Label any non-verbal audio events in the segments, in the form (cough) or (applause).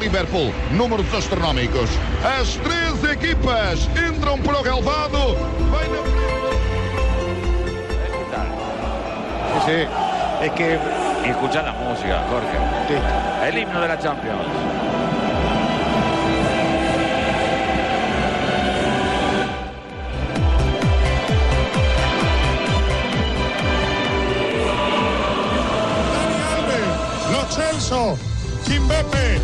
Liverpool. Números astronómicos. As três equipas entram para o relvado. Vai na Sí, es que escuchar la música, Jorge. El himno de la Champions. Celso, Kimbepe,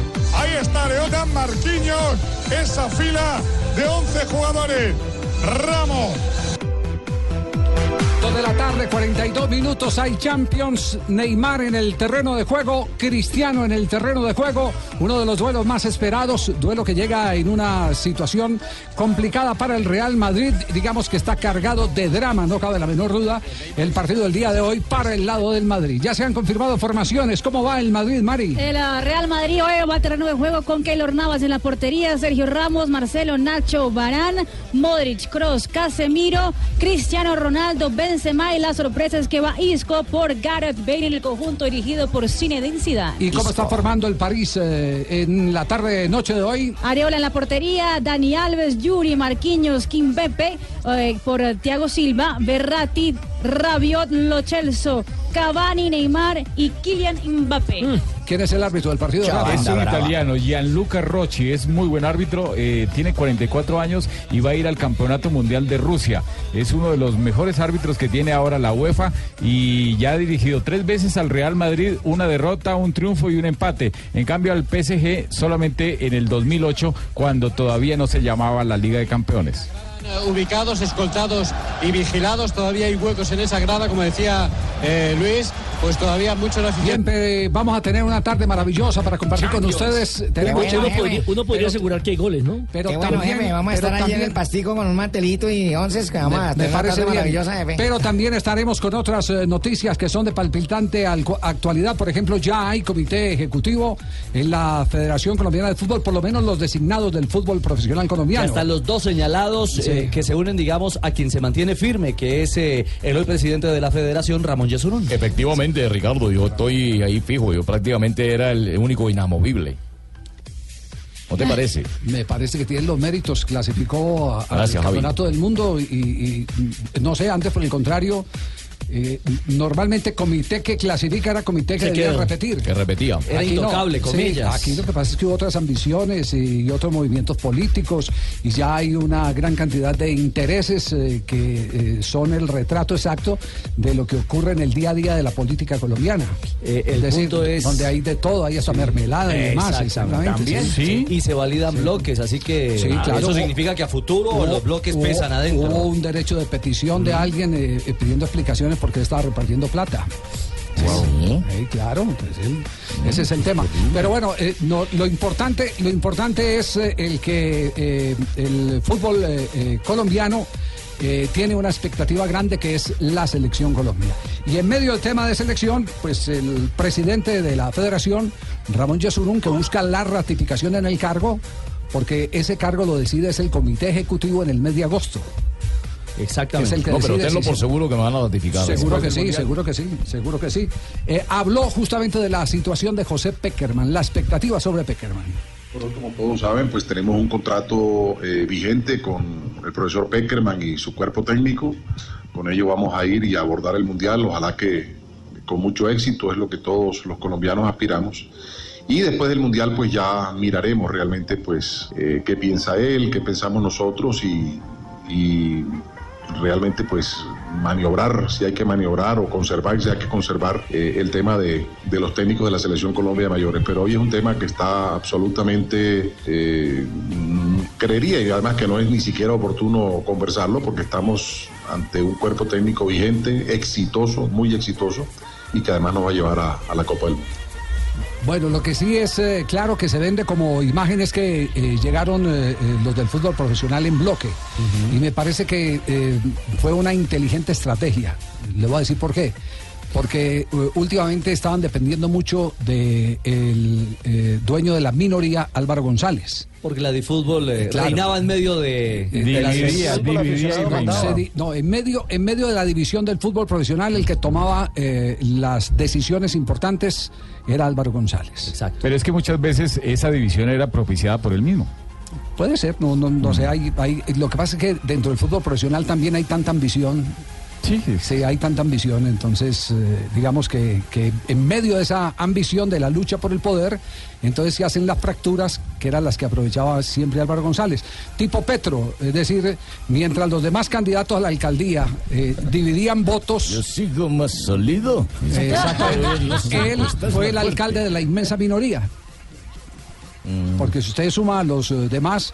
ahí está Leotan Marquinhos, esa fila de 11 jugadores. Ramos, de la tarde, 42 minutos. Hay Champions. Neymar en el terreno de juego. Cristiano en el terreno de juego. Uno de los duelos más esperados. Duelo que llega en una situación complicada para el Real Madrid. Digamos que está cargado de drama, no cabe la menor duda. El partido del día de hoy para el lado del Madrid. Ya se han confirmado formaciones. ¿Cómo va el Madrid, Mari? El uh, Real Madrid hoy va al terreno de juego con Keylor Navas en la portería, Sergio Ramos, Marcelo, Nacho, Barán, Modric, Cross, Casemiro, Cristiano Ronaldo, Benzema y la sorpresa es que va Isco por Gareth Bale en el conjunto dirigido por Zinedine Zidane. ¿Y cómo está formando el París eh, en la tarde noche de hoy? Areola en la portería, Dani Alves, Yuri, Marquinhos, Kimbepe eh, por eh, Thiago Silva, Berratti, Rabiot, Lo Celso, Cavani, Neymar y Kylian Mbappé. ¿Quién es el árbitro del partido? Es un italiano, Gianluca Rocci, es muy buen árbitro, eh, tiene 44 años y va a ir al Campeonato Mundial de Rusia. Es uno de los mejores árbitros que tiene ahora la UEFA y ya ha dirigido tres veces al Real Madrid, una derrota, un triunfo y un empate. En cambio al PSG solamente en el 2008, cuando todavía no se llamaba la Liga de Campeones. Ubicados, escoltados y vigilados. Todavía hay huecos en esa grada, como decía eh, Luis. Pues todavía muchos aficionados. Siempre vamos a tener una tarde maravillosa para compartir con ustedes. Tenemos bueno, uno, podría, uno podría asegurar que hay goles, ¿no? Pero Qué bueno, también, jefe, vamos a estar allí en el pastico con un mantelito y once que vamos a Me tener una parece tarde bien. maravillosa, jefe. Pero también estaremos con otras eh, noticias que son de palpitante al- actualidad. Por ejemplo, ya hay comité ejecutivo en la Federación Colombiana de Fútbol, por lo menos los designados del fútbol profesional colombiano. están los dos señalados Sí. eh, que se unen, digamos, a quien se mantiene firme, que es eh, el hoy presidente de la federación, Ramón Yesurún. Efectivamente, Ricardo, yo estoy ahí fijo, yo prácticamente era el único inamovible. ¿No te parece? Me parece que tiene los méritos, clasificó al Javi. campeonato del mundo y, no sé, antes por el contrario, eh, normalmente comité que clasifica era comité que debía repetir. Que repetía. Era Aquí no. intocable, Sí, comillas. aquí lo que pasa es que hubo otras ambiciones y otros movimientos políticos y ya hay una gran cantidad de intereses eh, que eh, son el retrato exacto de lo que ocurre en el día a día de la política colombiana. Eh, el punto es- donde hay de todo, hay hasta mermelada y demás. Exactamente. Sí. Y se validan bloques, así que Sí, ah, claro. eso Hubo- significa que a futuro Hubo- los bloques hubo- pesan adentro. Hubo un derecho de petición de alguien eh, eh, pidiendo explicaciones porque estaba repartiendo plata. Sí, claro, pues, él- ese es el tema. Pero bueno, eh, no, lo importante, lo importante es eh, el que eh, el fútbol colombiano tiene una expectativa grande que es la selección Colombia. Y en medio del tema de selección, pues el presidente de la federación, Ramón Yesurún, que busca la ratificación en el cargo, porque ese cargo lo decide es el comité ejecutivo en el mes de agosto. Exactamente. Es el que No, pero decide tenlo por se- seguro que me van a ratificar. Seguro que sí, Mundial. seguro que sí, seguro que sí. Eh, habló justamente de la situación de José Peckerman, la expectativa sobre Peckerman. Nosotros, como todos saben, pues tenemos un contrato eh, vigente con el profesor Peckerman y su cuerpo técnico. Con ello vamos a ir y a abordar el Mundial. Ojalá que con mucho éxito es lo que todos los colombianos aspiramos. Y después del Mundial pues ya miraremos realmente pues eh, qué piensa él, qué pensamos nosotros y, y realmente pues maniobrar si hay que maniobrar o conservar si hay que conservar eh, el tema de, de los técnicos de la selección Colombia mayores. Pero hoy es un tema que está absolutamente, eh, creería y además que no es ni siquiera oportuno conversarlo porque estamos ante un cuerpo técnico vigente, exitoso, muy exitoso y que además nos va a llevar a, a la Copa del Mundo. Bueno, lo que sí es eh, claro que se vende como imágenes que eh, llegaron eh, los del fútbol profesional en bloque. Y me parece que fue una inteligente estrategia. Le voy a decir por qué. Porque eh, últimamente estaban dependiendo mucho del dueño de la minoría, Álvaro González. Porque la de fútbol eh, Claro. reinaba en medio de, Eh, de la dividía, Sí, dividía y no, en medio, en medio de la división del fútbol profesional, el que tomaba eh, las decisiones importantes era Álvaro González. Exacto. Pero es que muchas veces esa división era propiciada por él mismo. Puede ser, no, no, no sé, hay, hay- lo que pasa es que dentro del fútbol profesional también hay tanta ambición. Sí, hay tanta ambición, entonces eh, digamos que, que en medio de esa ambición de la lucha por el poder, entonces se hacen las fracturas que eran las que aprovechaba siempre Álvaro González. Tipo Petro, es decir, mientras los demás candidatos a la alcaldía eh, dividían votos. Yo sigo más sólido. Exacto. (laughs) Él fue el alcalde de la inmensa minoría. Porque si ustedes suman a los eh, demás,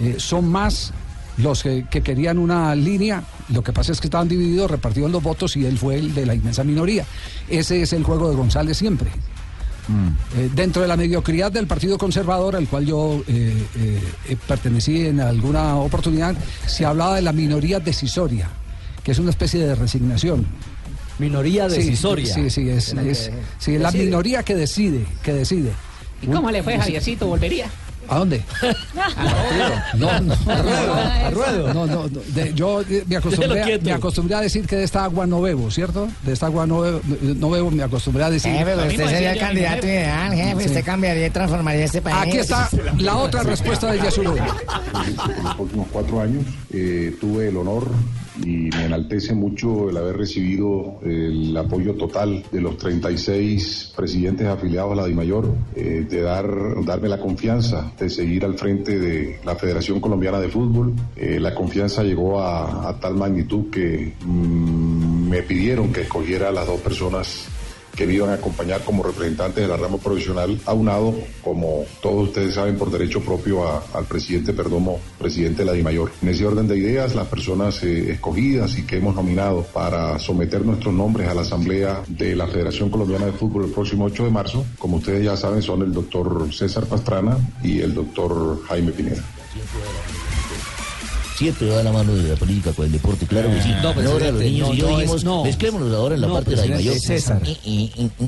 eh, son más los que, que querían una línea. Lo que pasa es que estaban divididos, repartieron los votos y él fue el de la inmensa minoría. Ese es el juego de González siempre. Eh, dentro de la mediocridad del Partido Conservador, al cual yo eh, eh, eh, pertenecí en alguna oportunidad, se hablaba de la minoría decisoria, que es una especie de resignación. Minoría Sí, decisoria. Sí, sí, es, La que es- sí, la minoría que decide, que decide. ¿Y cómo le fue, Javiercito? ¿Volvería? ¿A dónde? (laughs) No, no, A ruedo. No, no, no, de- yo eh, me acostumbré, a- me acostumbré a decir que de esta agua no bebo, ¿cierto? De esta agua no bebo, no bebo me acostumbré a decir. Jefe, pero usted sería el candidato ideal, jefe. Sí. Usted cambiaría y transformaría este país. Aquí está la otra respuesta de Yasuro. En los últimos cuatro años eh, tuve el honor y me enaltece mucho el haber recibido el apoyo total de los 36 presidentes afiliados a la DIMAYOR, eh, de dar, darme la confianza de seguir al frente de la Federación Colombiana de Fútbol. Eh, la confianza llegó a, tal magnitud que mm, me pidieron que escogiera a las dos personas que me iban a acompañar como representantes de la rama profesional, aunado, como todos ustedes saben, por derecho propio al presidente Perdomo, presidente de la DIMAYOR. En ese orden de ideas, las personas eh, escogidas y que hemos nominado para someter nuestros nombres a la Asamblea de la Federación Colombiana de Fútbol el próximo 8 de marzo, como ustedes ya saben, son el doctor César Pastrana y el doctor Jaime Pineda. Siempre va la mano de la política con el deporte, claro que sí. No, ahora presidente, los niños no, y yo no, dijimos, es- no. mezclémonos ahora en la No, parte de la mayor. es César.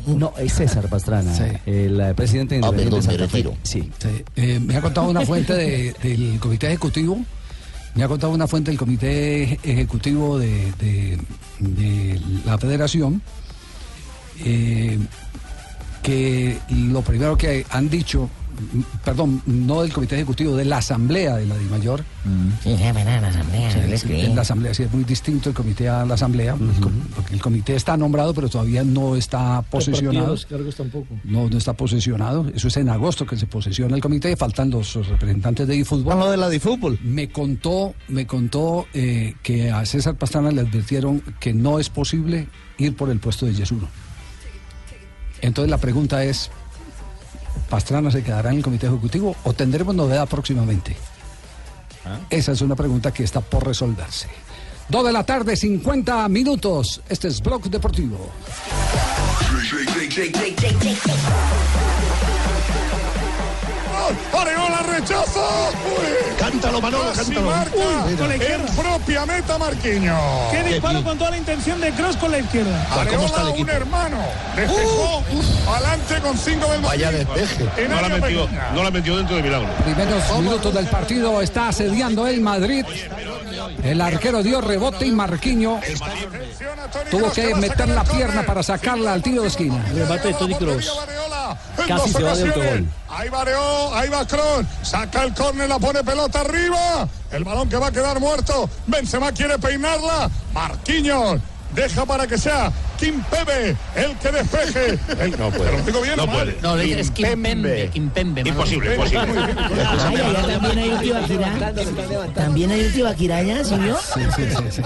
No, es César Pastrana, el eh, presidente Ah, perdón, de me Fe. retiro. Sí. Eh, me ha contado una fuente de- del comité ejecutivo, me ha contado una fuente del comité ejecutivo de, de- de la federación, eh, que lo primero que han dicho, mm, perdón, no del comité ejecutivo, de la asamblea de la DIMAYOR, Sí, jefe, nada, la asamblea. Sí, sí, escribí. en la asamblea sí es muy distinto el comité a la asamblea, porque el comité está nombrado, pero todavía no está posesionado. Los cargos tampoco. No, no está posesionado. Eso es en agosto que se posesiona el comité. Faltan los representantes de eFútbol. lo de la DiFútbol. Me contó, me contó eh, que a César Pastrana le advirtieron que no es posible ir por el puesto de Yesuro. Entonces la pregunta es, ¿Pastrana se quedará en el comité ejecutivo o tendremos novedad próximamente? Esa es una pregunta que está por resolverse. Dos de la tarde, 50 minutos. Este es Blog Deportivo. Areola rechaza. Uy. Cántalo, Manolo, Casi cántalo. marca Uy, con la izquierda. En propia meta, Marquinhos. Qué disparo con toda la intención de Cross con la izquierda. Areola, un hermano. Despejó adelante con cinco del Vaya despeje. No la metió, no la metió dentro de milagro. Primeros minutos del partido está asediando el Madrid. El arquero dio rebote y Marquinho tuvo que meter la pierna para sacarla al tiro de esquina. Remate de Tony Cross. En Casi dos ocasiones. Ahí ahí va Kroos, saca el córner, la pone pelota arriba. El balón que va a quedar muerto. Benzema quiere peinarla. Marquinhos deja para que sea Kim Pepe el que despeje. El- No ¿Te puede. lo digo bien No puede. No, es Kimpembe. Kimpembe. Imposible, imposible. Ay, allá también hay un Tibaquirá. También hay un Tibaquirá ¿sí vio? Sí, sí, sí, sí.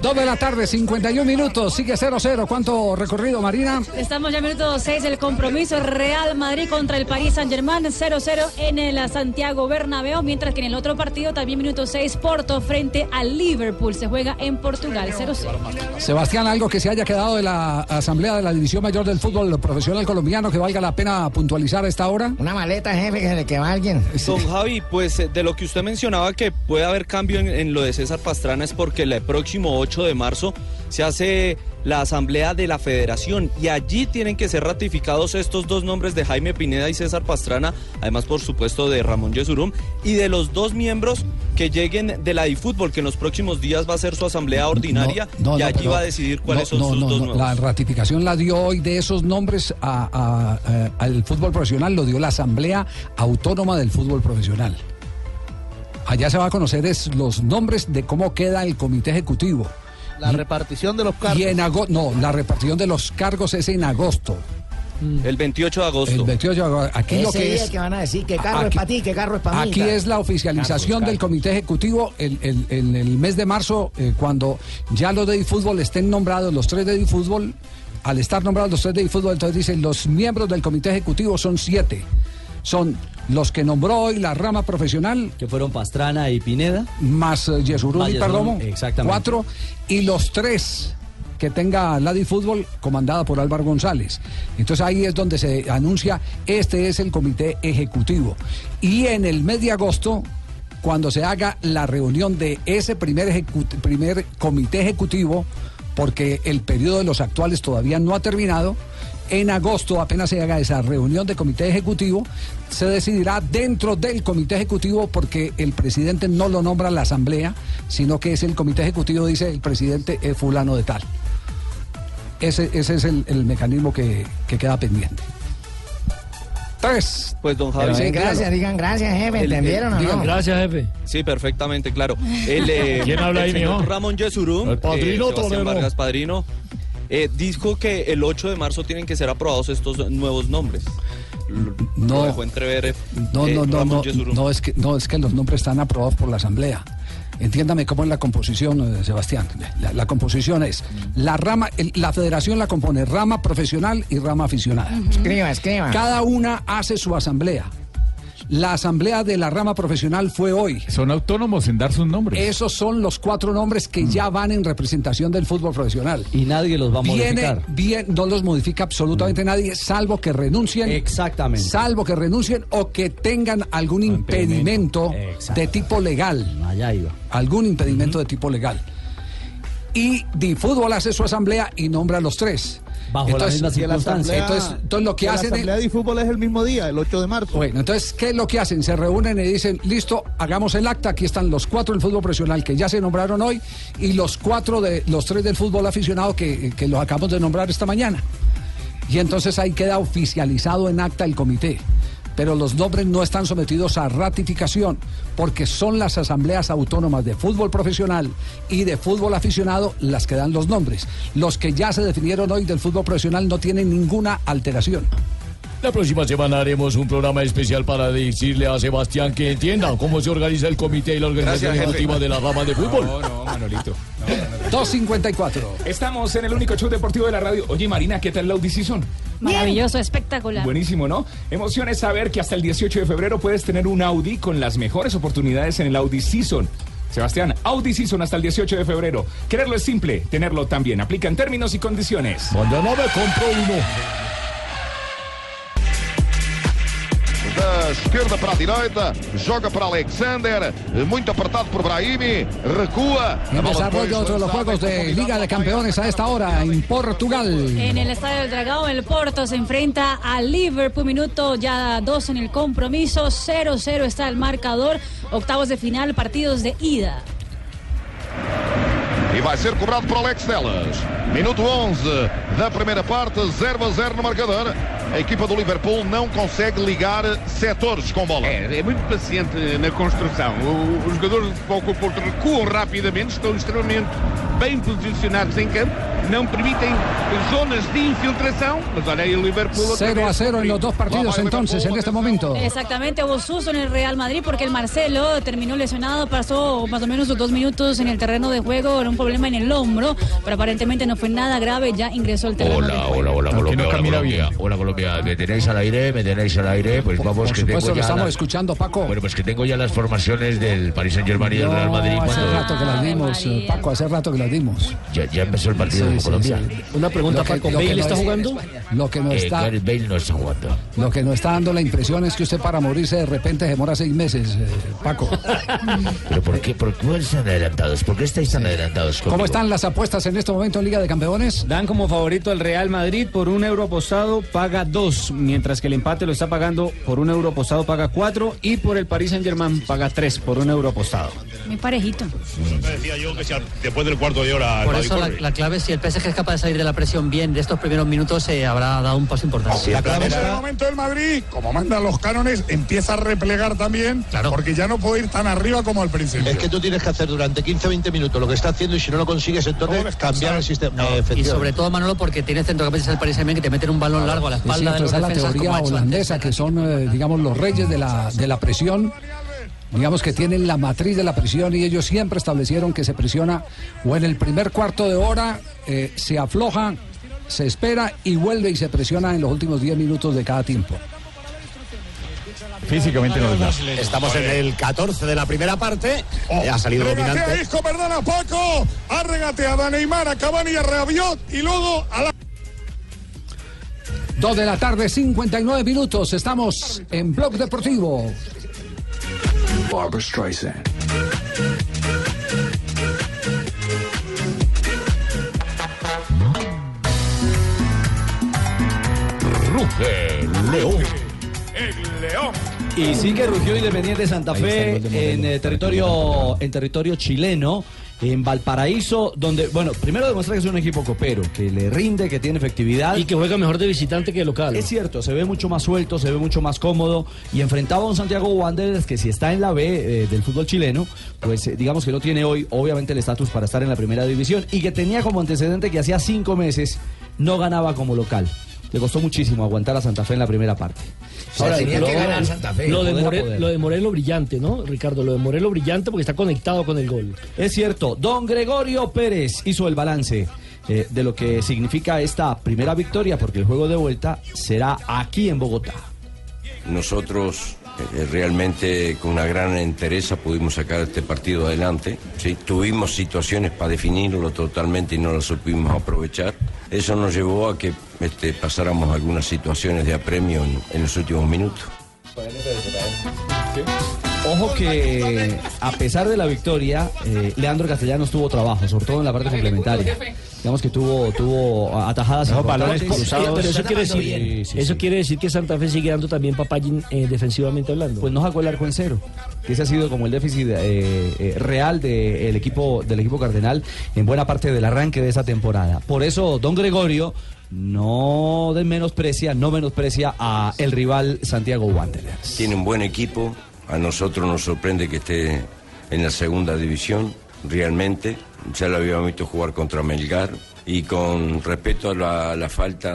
Dos de la tarde, 51 minutos, sigue 0-0. ¿Cuánto recorrido, Marina? Estamos ya en minuto 6 del compromiso Real Madrid contra el Paris Saint-Germain 0-0 en el Santiago Bernabéu, mientras que en el otro partido también minuto 6 Porto frente al Liverpool se juega en Portugal 0-0. Sebastián, algo que se haya quedado de la Asamblea de la División Mayor del Fútbol Profesional Colombiano que valga la pena puntualizar a esta hora? Una maleta, jefe, que se le queda a alguien. Don Javi, pues eh, de lo que usted mencionaba que puede haber cambio en, en lo de César Pastrana es porque el próximo 8 de marzo se hace la asamblea de la federación y allí tienen que ser ratificados estos dos nombres de Jaime Pineda y César Pastrana, además por supuesto de Ramón Yesurum y de los dos miembros que lleguen de la DiFútbol, que en los próximos días va a ser su asamblea ordinaria No, y allí va a decidir cuáles son sus dos nuevos. La ratificación la dio hoy de esos nombres a- a- a- al fútbol profesional, lo dio la Asamblea Autónoma del Fútbol Profesional. Allá se va a conocer es los nombres de cómo queda el comité ejecutivo. La repartición de los cargos. Y en agosto, no, la repartición de los cargos es en agosto. El 28 de agosto. El 28 de agosto. Aquí lo Ese que día es. que van a decir que carro es aquí- para ti, que carro es para mí. Aquí es la oficialización Carlos, del comité ejecutivo el- el- en el mes de marzo, eh, cuando ya los de fútbol estén nombrados, los tres de fútbol, al estar nombrados los tres de fútbol, entonces dicen los miembros del comité ejecutivo son siete. Son los que nombró hoy la rama profesional. Que fueron Pastrana y Pineda. Más Más y Perdomo. exactamente. Cuatro. Y los tres que tenga la de fútbol comandada por Álvaro González. Entonces ahí es donde se anuncia, este es el comité ejecutivo. Y en el mes de agosto, cuando se haga la reunión de ese primer, primer comité ejecutivo, porque el periodo de los actuales todavía no ha terminado, en agosto, apenas se haga esa reunión de comité ejecutivo, se decidirá dentro del comité ejecutivo porque el presidente no lo nombra la asamblea, sino que es el comité ejecutivo, dice el presidente es fulano de tal. Ese, ese es el, el mecanismo que, que queda pendiente. Tres. Pues don Pero Javi. den gracias, digan gracias, jefe, El- el- ¿entendieron o digan no? gracias, jefe. Sí, perfectamente, claro. El, eh, (laughs) ¿Quién habla ahí, el señor mijo? Ramón Yesurum, El padrino eh. Vargas Padrino, eh, dijo que el 8 de marzo tienen que ser aprobados estos nuevos nombres. Lo No. dejó entrever eh, No, eh, no, no, no, es que, no, es que los nombres están aprobados por la Asamblea. Entiéndame cómo es la composición, eh, Sebastián. La, la composición es, la rama, el- la federación la compone rama profesional y rama aficionada. Escriba, escriba. Cada una hace su asamblea. La asamblea de la rama profesional fue hoy. Son autónomos en dar sus nombres. Esos son los cuatro nombres que ya van en representación del fútbol profesional. Y nadie los va a Viene, modificar. bien, no los modifica absolutamente nadie, salvo que renuncien. Exactamente. Salvo que renuncien o que tengan algún impedimento de tipo legal. Allá iba. Algún impedimento de tipo legal. Y Difútbol hace su asamblea y nombra a los tres. Bajo la misma la entonces, entonces, entonces lo que la hacen es- asamblea de fútbol es el mismo día, el 8 de marzo. bueno, entonces, ¿qué es lo que hacen? Se reúnen y dicen, listo, hagamos el acta, aquí están los cuatro del fútbol profesional que ya se nombraron hoy y los cuatro de los tres del fútbol aficionado que, que los acabamos de nombrar esta mañana. Y entonces ahí queda oficializado en acta el comité. Pero los nombres no están sometidos a ratificación porque son las asambleas autónomas de fútbol profesional y de fútbol aficionado las que dan los nombres. Los que ya se definieron hoy del fútbol profesional no tienen ninguna alteración. La próxima semana haremos un programa especial para decirle a Sebastián que entienda cómo se organiza el comité y la organización deportiva de la rama de fútbol. No, no, Manolito. 254. Estamos en el único show deportivo de la radio. Oye, Marina, ¿qué tal la Audi Season? Maravilloso, espectacular. Buenísimo, ¿no? Emoción es saber que hasta el 18 de febrero puedes tener un Audi con las mejores oportunidades en el Audi Season. Sebastián, Audi Season hasta el 18 de febrero. Quererlo es simple, tenerlo también. Aplica en términos y condiciones. Mañana me compro uno. Da esquerda para a direita, joga para Alexander, muito apertado por Brahimi, recua. En desarrollo otro de los juegos de Liga de Campeones a esta hora en Portugal. En el Estadio del Dragao, el Porto se enfrenta al Liverpool, minuto ya dos en el compromiso, 0-0 está el marcador, octavos de final, partidos de ida. E vai ser cobrado por Alex Teles. Minuto 11 da primeira parte, 0 a 0 no marcador. A equipa do Liverpool não consegue ligar setores com bola. É, é muito paciente na construção. O- os jogadores de futebol com o Porto recuam rapidamente, estão extremamente bem posicionados em campo, não permitem zonas de infiltração, mas olha aí o Liverpool. outra 0 a vez 0 en los dos partidos entonces en este momento. Exactamente, hubo susto en el Real Madrid porque el Marcelo terminó lesionado, pasó más o menos dos minutos en el terreno de juego, era un problema en el hombro, pero aparentemente no fue nada grave, ya ingresó al terreno de Hola, hola, hola. Colombia, hola Colombia, hola Colombia, ¿me tenéis al aire? ¿Me tenéis al aire? Pues vamos, Por que tengo supuesto, lo ya estamos las- escuchando, Paco. Bueno, pues que tengo ya las formaciones del Paris Saint Germain y del Real No, Madrid. hace cuando- rato que las dimos, eh, Paco, hace rato que las dimos. Ya, ya empezó el partido Sí, de sí, Colombia. sí. Lo que- lo que no es- Lo que no Eh, está, Gareth Bale no está jugando. lo que nos está dando la impresión es que usted para morirse de repente demora seis meses, eh, Paco. (laughs) ¿Pero por qué? ¿Por qué están adelantados? ¿Por qué estáis tan adelantados? ¿Cómo conmigo? están las apuestas en este momento en Liga de Campeones? Dan como favorito al Real Madrid por un euro apostado paga dos, mientras que el empate lo está pagando por un euro apostado paga cuatro y por el Paris Saint Germain paga tres por un euro apostado. Muy parejito. Decía yo que si después del cuarto de hora. el Por eso la, la clave, si el PSG es capaz de salir de la presión bien de estos primeros minutos, se habrá dado un paso importante. En ese momento el Madrid, como mandan los cánones, empieza a replegar también, porque ya no puede ir tan arriba como al principio. Es que tú tienes que hacer durante 15-20 minutos lo que está haciendo y si no lo consigues entonces cambiar el sistema. Eh, y sobre todo, Manolo, porque tienes centrocampistas del Paris Saint-Germain que te meten un balón largo a la Es espalda de los esa es la teoría holandesa, que son, eh, digamos, los reyes de la, de la presión. Digamos que tienen la matriz de la presión y ellos siempre establecieron que se presiona o en el primer cuarto de hora eh, se afloja, se espera y vuelve y se presiona en los últimos 10 minutos de cada tiempo. Físicamente no da. Estamos en el 14 de la primera parte. Oh, ha salido dominante. Isco, perdona, Paco. Ha regateado a Neymar, a Cavani a Rabiot y luego a la... 2 de la tarde, 59 minutos. Estamos en Blog Deportivo. Barbara Streisand. Ruge León. El León. Y sí que rugió Independiente Santa Fe en eh, territorio, en territorio chileno, en Valparaíso, donde, bueno, primero demuestra que es un equipo copero, que le rinde, que tiene efectividad. Y que juega mejor de visitante que de local. Es cierto, se ve mucho más suelto, se ve mucho más cómodo y enfrentaba a un Santiago Wanderers que si está en la B eh, del fútbol chileno, pues eh, digamos que no tiene hoy obviamente el estatus para estar en la primera división y que tenía como antecedente que hacía cinco meses no ganaba como local. Le costó muchísimo aguantar a Santa Fe en la primera parte. Ahora, tenía lo, que ganar Santa Fe. Lo de, Poder a More- poder. lo de Morelo brillante, ¿no, Ricardo? Lo de Morelo brillante porque está conectado con el gol. Es cierto, don Gregorio Pérez hizo el balance eh, de lo que significa esta primera victoria, porque el juego de vuelta será aquí en Bogotá. Nosotros eh, realmente con una gran entereza pudimos sacar este partido adelante. ¿sí? Tuvimos situaciones para definirlo totalmente y no las supimos aprovechar. Eso nos llevó a que este, pasáramos algunas situaciones de apremio en, los últimos minutos. Ojo que a pesar de la victoria, eh, Leandro Castellanos tuvo trabajo, sobre todo en la parte complementaria. Digamos que tuvo, tuvo atajadas No, balones cruzados. Pero eso quiere decir, Sí, sí, eso sí. quiere decir que Santa Fe sigue dando también papayín eh, defensivamente hablando. Pues no sacó el arco en cero. Que ese ha sido como el déficit eh, eh, real del equipo, del equipo cardenal en buena parte del arranque de esa temporada. Por eso, don Gregorio no de menosprecia, no menosprecia a el rival Santiago Wanderers. Tiene un buen equipo, a nosotros nos sorprende que esté en la segunda división, realmente. Ya lo habíamos visto jugar contra Melgar. Y con respecto a la, falta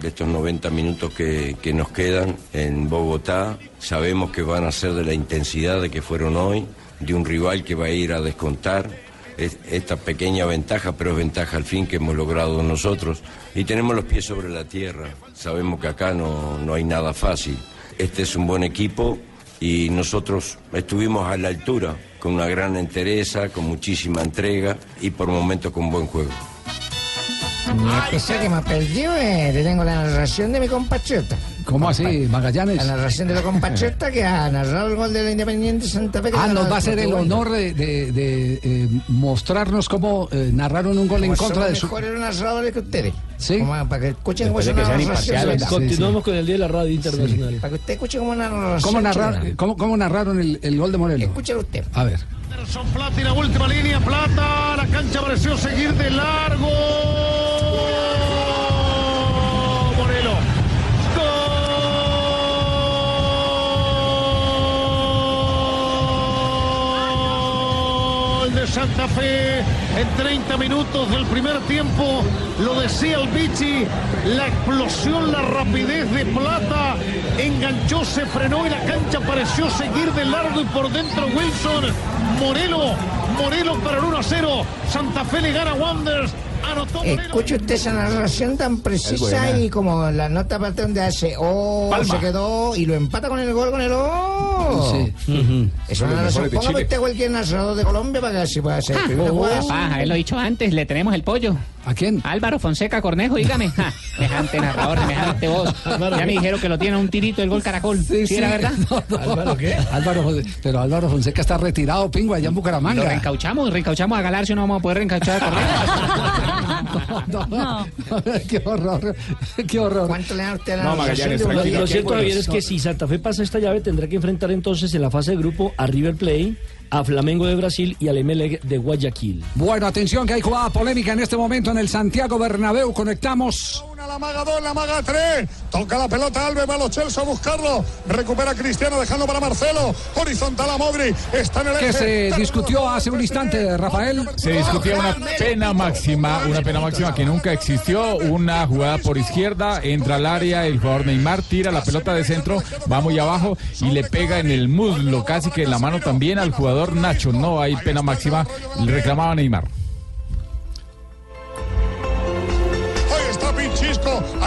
de estos 90 minutos que, que nos quedan en Bogotá, sabemos que van a ser de la intensidad de que fueron hoy, de un rival que va a ir a descontar es- esta pequeña ventaja, pero es ventaja al fin que hemos logrado nosotros. Y tenemos los pies sobre la tierra. Sabemos que acá no, no hay nada fácil. Este es un buen equipo y nosotros estuvimos a la altura, con una gran entereza, con muchísima entrega y por momentos con buen juego. A pesar que me perdió, eh, tengo la narración de mi compatriota. ¿Cómo así, Magallanes? La narración de mi compatriota que ha narrado el gol de la Independiente Santa Fe. que Ah, nos va a hacer el honor de, de- de, eh, mostrarnos cómo eh, narraron un gol en contra de su... mejores narradores que ustedes. Sí. Como para que escuchen cómo narración. Continuamos con el Día de la Radio Internacional. Para que usted escuche cómo. ¿Cómo, narrar- cómo, cómo narraron el, el gol de Moreno? Escúchelo usted. A ver. Son Plata y la última línea, Plata, la cancha pareció seguir de largo. Morelo. Gol de Santa Fe en 30 minutos del primer tiempo. Lo decía el Vichy, la explosión, la rapidez de Plata. Enganchó, se frenó y la cancha pareció seguir de largo y por dentro Wilson. Morelo, Morelo para el 1 a 0. Santa Fe le gana a Wanderers Anotó Escuche usted esa narración tan precisa y como la nota parte donde hace oh, Palma. se quedó y lo empata con el gol con el oh. Sí. Es una narración. Póngame usted cualquier narrador de Colombia para que así pueda hacer. primera jugada. Paja, él lo he dicho antes, le tenemos el pollo. ¿A quién? Álvaro Fonseca Cornejo, dígame. (laughs) Ja, Semejante narrador, semejante voz. Ya me dijeron que lo tiene un tirito el gol caracol. ¿Sí, era verdad? No, no. ¿Álvaro qué? Álvaro, pero Álvaro Fonseca está retirado, pingo, allá en Lo Bucaramanga. reencauchamos, reencauchamos a Galarcio, no vamos a poder reencauchar a Cornejo. (laughs) No, no. qué horror, qué horror. ¿Cuánto le da usted a la No, Magallanes, tranquilo. Lo Lo cierto. Javier, es que si Santa Fe pasa esta llave, tendrá que enfrentar entonces en la fase de grupo a River Plate, a Flamengo de Brasil y al Emelec de Guayaquil. Bueno, atención que hay jugada polémica en este momento en el Santiago Bernabéu. Conectamos. La maga 2, la maga 3. Toca la pelota Alves, va a los Chelsea a buscarlo. Recupera Cristiano dejando para Marcelo. Horizontal a Modri. Está en el Que eje. se discutió hace un instante, Rafael. Se discutía una pena máxima, una pena máxima que nunca existió, una jugada por izquierda, entra al área, el jugador Neymar tira la pelota de centro, va muy abajo y le pega en el muslo, casi que en la mano también al jugador Nacho. No hay pena máxima, le reclamaba Neymar.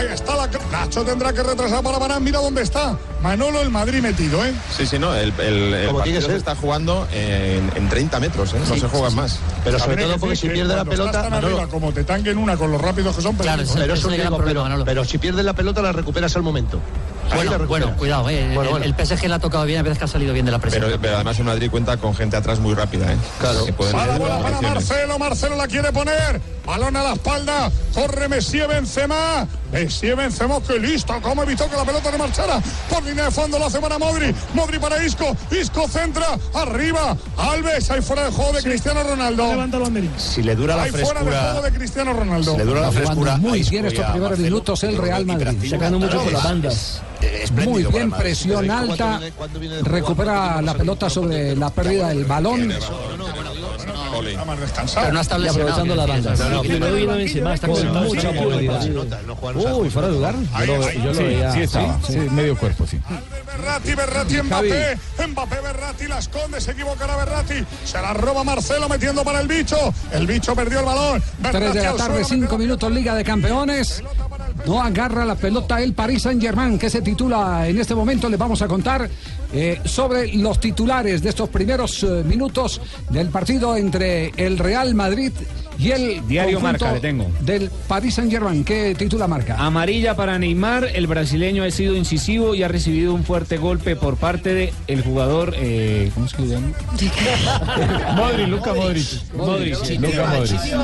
Ahí está la. Nacho tendrá que retrasar para Barán. Mira dónde está. Manolo el Madrid metido, ¿eh? Sí, sí, no, el, el, partido que se está jugando en, en 30 metros, ¿eh? no Sí, se juegan sí, sí. más. Pero sobre todo que porque si pierde la pelota, tan Manolo, arriba como te tanquen una con los rápidos que son Claro, pero, es digo, gran problema, pero, Manolo. pero si pierdes la pelota la recuperas al momento. La Bueno, bueno, cuidado, eh, el- Bueno, bueno. El, PSG le ha tocado bien, a veces que ha salido bien de la presión. Pero, pero además el Madrid cuenta con gente atrás muy rápida, ¿eh? Claro. Que pueden Va la hacer bola para acciones. Marcelo, Marcelo la quiere poner. Balón a la espalda. Corre Messi Benzema. Messi Benzema que listo. Cómo evitó que la pelota no marchara. Por línea de fondo lo hace para Modri. Modri para Isco. Isco centra. Arriba. Alves. Ahí fuera de juego de Cristiano Ronaldo. Si le dura la Ahí fuera de frescura. juego de Cristiano Ronaldo. Si le dura la Está jugando frescura. muy bien estos primeros Marcelo, minutos el Real Madrid. Sacando mucho por las bandas. Muy bien, presión alta. Recupera la pelota sobre la pérdida del balón. Está más descansado. Pero no está aprovechando las quiero bandas. decir, No, primero vino Benzema, está Con mucha movilidad. Uy, fuera de lugar. Yo lo, veía. sí medio cuerpo, sí. Berratti, Berratti, Mbappé, Mbappé, Berratti, la esconde, se equivocará Berratti, se la roba Marcelo metiendo para el bicho, el bicho perdió el balón, 3 de la tarde, suelo, 5 minutos, Liga de Campeones. No agarra la pelota el Paris Saint Germain, que se titula en este momento. Les vamos a contar eh, sobre los titulares de estos primeros eh, minutos del partido entre el Real Madrid el Diario Marca, le tengo. del Paris Saint Germain. ¿Qué titula marca? Amarilla para Neymar, el brasileño ha sido incisivo y ha recibido un fuerte golpe por parte de el jugador, eh, ¿cómo es que se llama? (laughs) Modric, Luca Modric. Modric, sí, Luca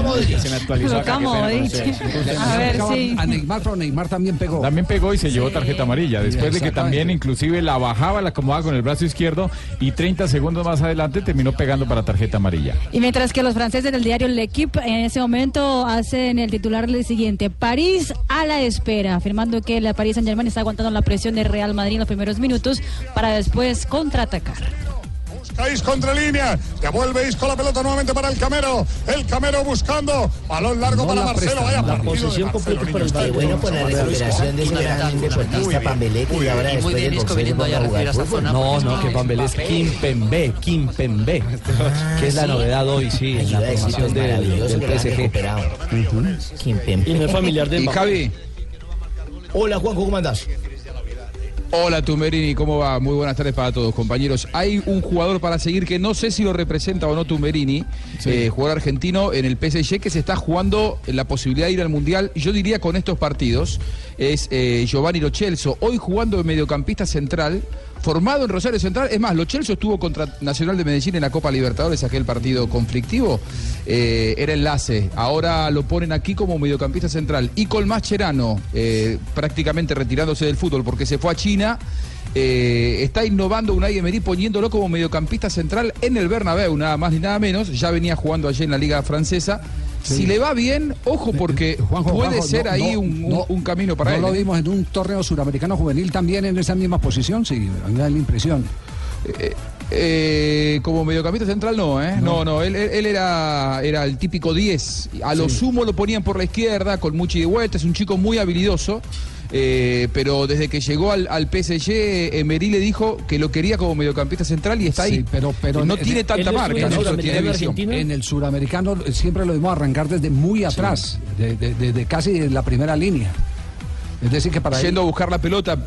Modric. Se me actualizó acá, pena con Modric. (laughs) A ver, Marcaba sí. A Neymar, pero Neymar también pegó. También pegó y se llevó tarjeta amarilla. Después de que también inclusive la bajaba, la acomodaba con el brazo izquierdo y 30 segundos más adelante terminó pegando para tarjeta amarilla. Y mientras que los franceses del diario L'Equipe en ese momento hacen el titular el siguiente, París a la espera, afirmando que la París Saint Germain está aguantando la presión del Real Madrid en los primeros minutos para después contraatacar. Caís contra línea. Devuelve Isco la pelota nuevamente para el Camero. El Camero buscando. Balón largo No para la Marcelo. Vaya la posesión completa para el Qué bueno por la recuperación de ese gran deportista Pambelete y ahora después bien del Isco boxeo a jugar esa fútbol. zona. No, no, que Pambelé es Kimpembe, Kimpembe, que es la novedad hoy, sí, en la formación del, PSG. recuperado. Y no es familiar de. Javi, Hola Juanjo, ¿cómo andás? Hola Tumberini, ¿cómo va? Muy buenas tardes para todos, compañeros. Hay un jugador para seguir que no sé si lo representa o no Tumberini, eh, jugador argentino en el PSG que se está jugando la posibilidad de ir al Mundial, yo diría con estos partidos, es eh, Giovanni Lo Celso, hoy jugando de mediocampista central, formado en Rosario Central. Es más, Lo Celso estuvo contra Nacional de Medellín en la Copa Libertadores, aquel partido conflictivo, eh, era enlace. Ahora lo ponen aquí como mediocampista central. Y con Mascherano, eh, prácticamente retirándose del fútbol porque se fue a China. eh, está innovando Unai Emery poniéndolo como mediocampista central en el Bernabéu, nada más ni nada menos. Ya venía jugando allí en la Liga Francesa. Si le va bien, ojo porque Juanjo, puede Juanjo, ser no, ahí no, un, no, camino para ¿No él. lo ¿eh? vimos en un torneo suramericano juvenil también en esa misma posición? Sí, a mí me da la impresión. Eh, como mediocampista central no, ¿eh? No, no, él, él- él era, era el típico 10. A lo sumo lo ponían por la izquierda con mucha ida y vuelta, es un chico muy habilidoso. Eh, pero desde que llegó al, al PSG, Emery le dijo que lo quería como mediocampista central y está ahí. Sí, pero, pero no en- tiene en- tanta marca, ¿no? Tiene visión. En el suramericano siempre lo vimos arrancar desde muy atrás, de, de- de- de casi de la primera línea. Es decir, que para Yendo a buscar la pelota,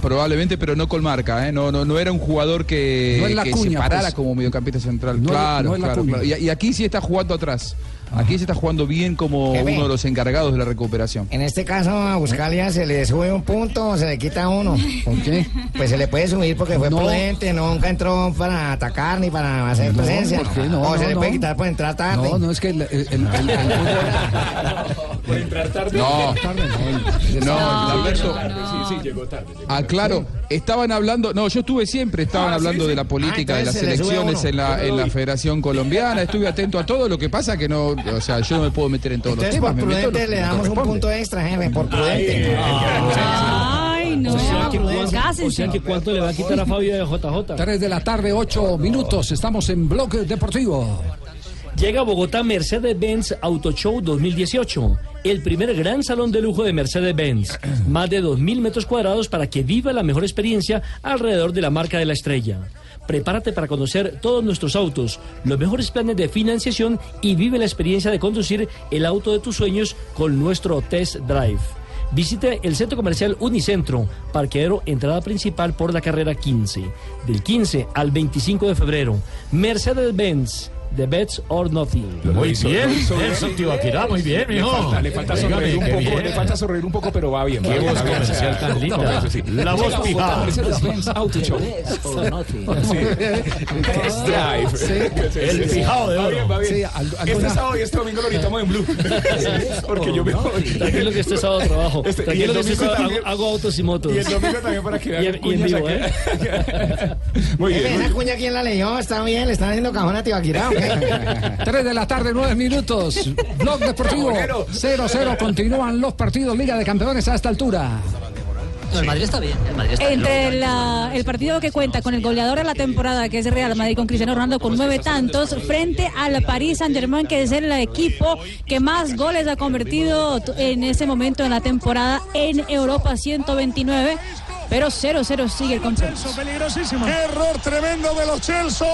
probablemente, pero no con marca. ¿eh? No, no, no era un jugador que, No es la que Cuña, se parara pues. como mediocampista central. No es- claro, no es la claro, claro. Y, y aquí sí está jugando atrás. Aquí se está jugando bien como Jefe. uno de los encargados de la recuperación. En este caso, a Buscalia se le sube un punto o se le quita uno. ¿Por qué? Pues se le puede subir porque fue No. prudente, nunca entró para atacar ni para hacer No, presencia. ¿por qué? No, o se no, le puede quitar por entrar tarde. No, no es que el, el- el- el- el (laughs) Por entrar tarde. No, tarde, no, No, Alberto. Sí, sí, llegó tarde. Ah, claro, estaban hablando, no, yo estuve siempre, estaban Ah, hablando sí. de la política Ah, de las se elecciones en la, en la. Federación Colombiana, estuve atento a todo, lo que pasa que no, o sea, yo no me puedo meter en todos Entonces, los por temas. en prudente le damos un punto extra, jefe, por prudente. Ay, no. O sea, que cuánto, o sea que cuánto le va a quitar a Fabio de JJ. 3 de la tarde, 8 minutos. Estamos en Bloque Deportivo. Llega a Bogotá Mercedes-Benz Auto Show 2018, el primer gran salón de lujo de Mercedes-Benz. Más de 2.000 metros cuadrados para que viva la mejor experiencia alrededor de la marca de la estrella. Prepárate para conocer todos nuestros autos, los mejores planes de financiación y vive la experiencia de conducir el auto de tus sueños con nuestro test drive. Visite el centro comercial Unicentro, parqueadero entrada principal por la carrera 15, del 15 al 25 de febrero. Mercedes-Benz, The Bets or Nothing. Muy bien, eso, Tibaquirá, muy bien, Le mijo. falta, le falta Dígame, sonreír un poco, bien. le falta sonreír un poco, pero va bien. Qué va bien, voz va bien. comercial tan linda. La voz pijada. Auto Show. Test drive. Sí. El pijado de Va oro. bien, va bien. Sí, al- Este sábado y este domingo lo necesitamos en Blue. Porque yo me voy. Tranquilo que este sábado trabajo. Este- Tranquilo el que este domingo sábado hago, autos y motos. Y el domingo también para que vean en- y en cuñas vivo. ¿eh? Muy bien. esa cuña, ¿quién la leyó? Está bien, le están haciendo cajón a Tibaquirá. (laughs) 3 de la tarde, 9 minutos. Blog Deportivo. Caballero. 0-0. Continúan los partidos Liga de Campeones a esta altura. No, el Madrid está bien. El Madrid está bien. Entre la- el partido que cuenta con el goleador de la temporada, que es Real Madrid, con Cristiano Ronaldo con nueve tantos, frente al Paris Saint Germain, que es el equipo que más goles ha convertido en ese momento en la temporada en Europa, 129. Pero 0-0 sigue el compromiso. Error tremendo de los Chelsea.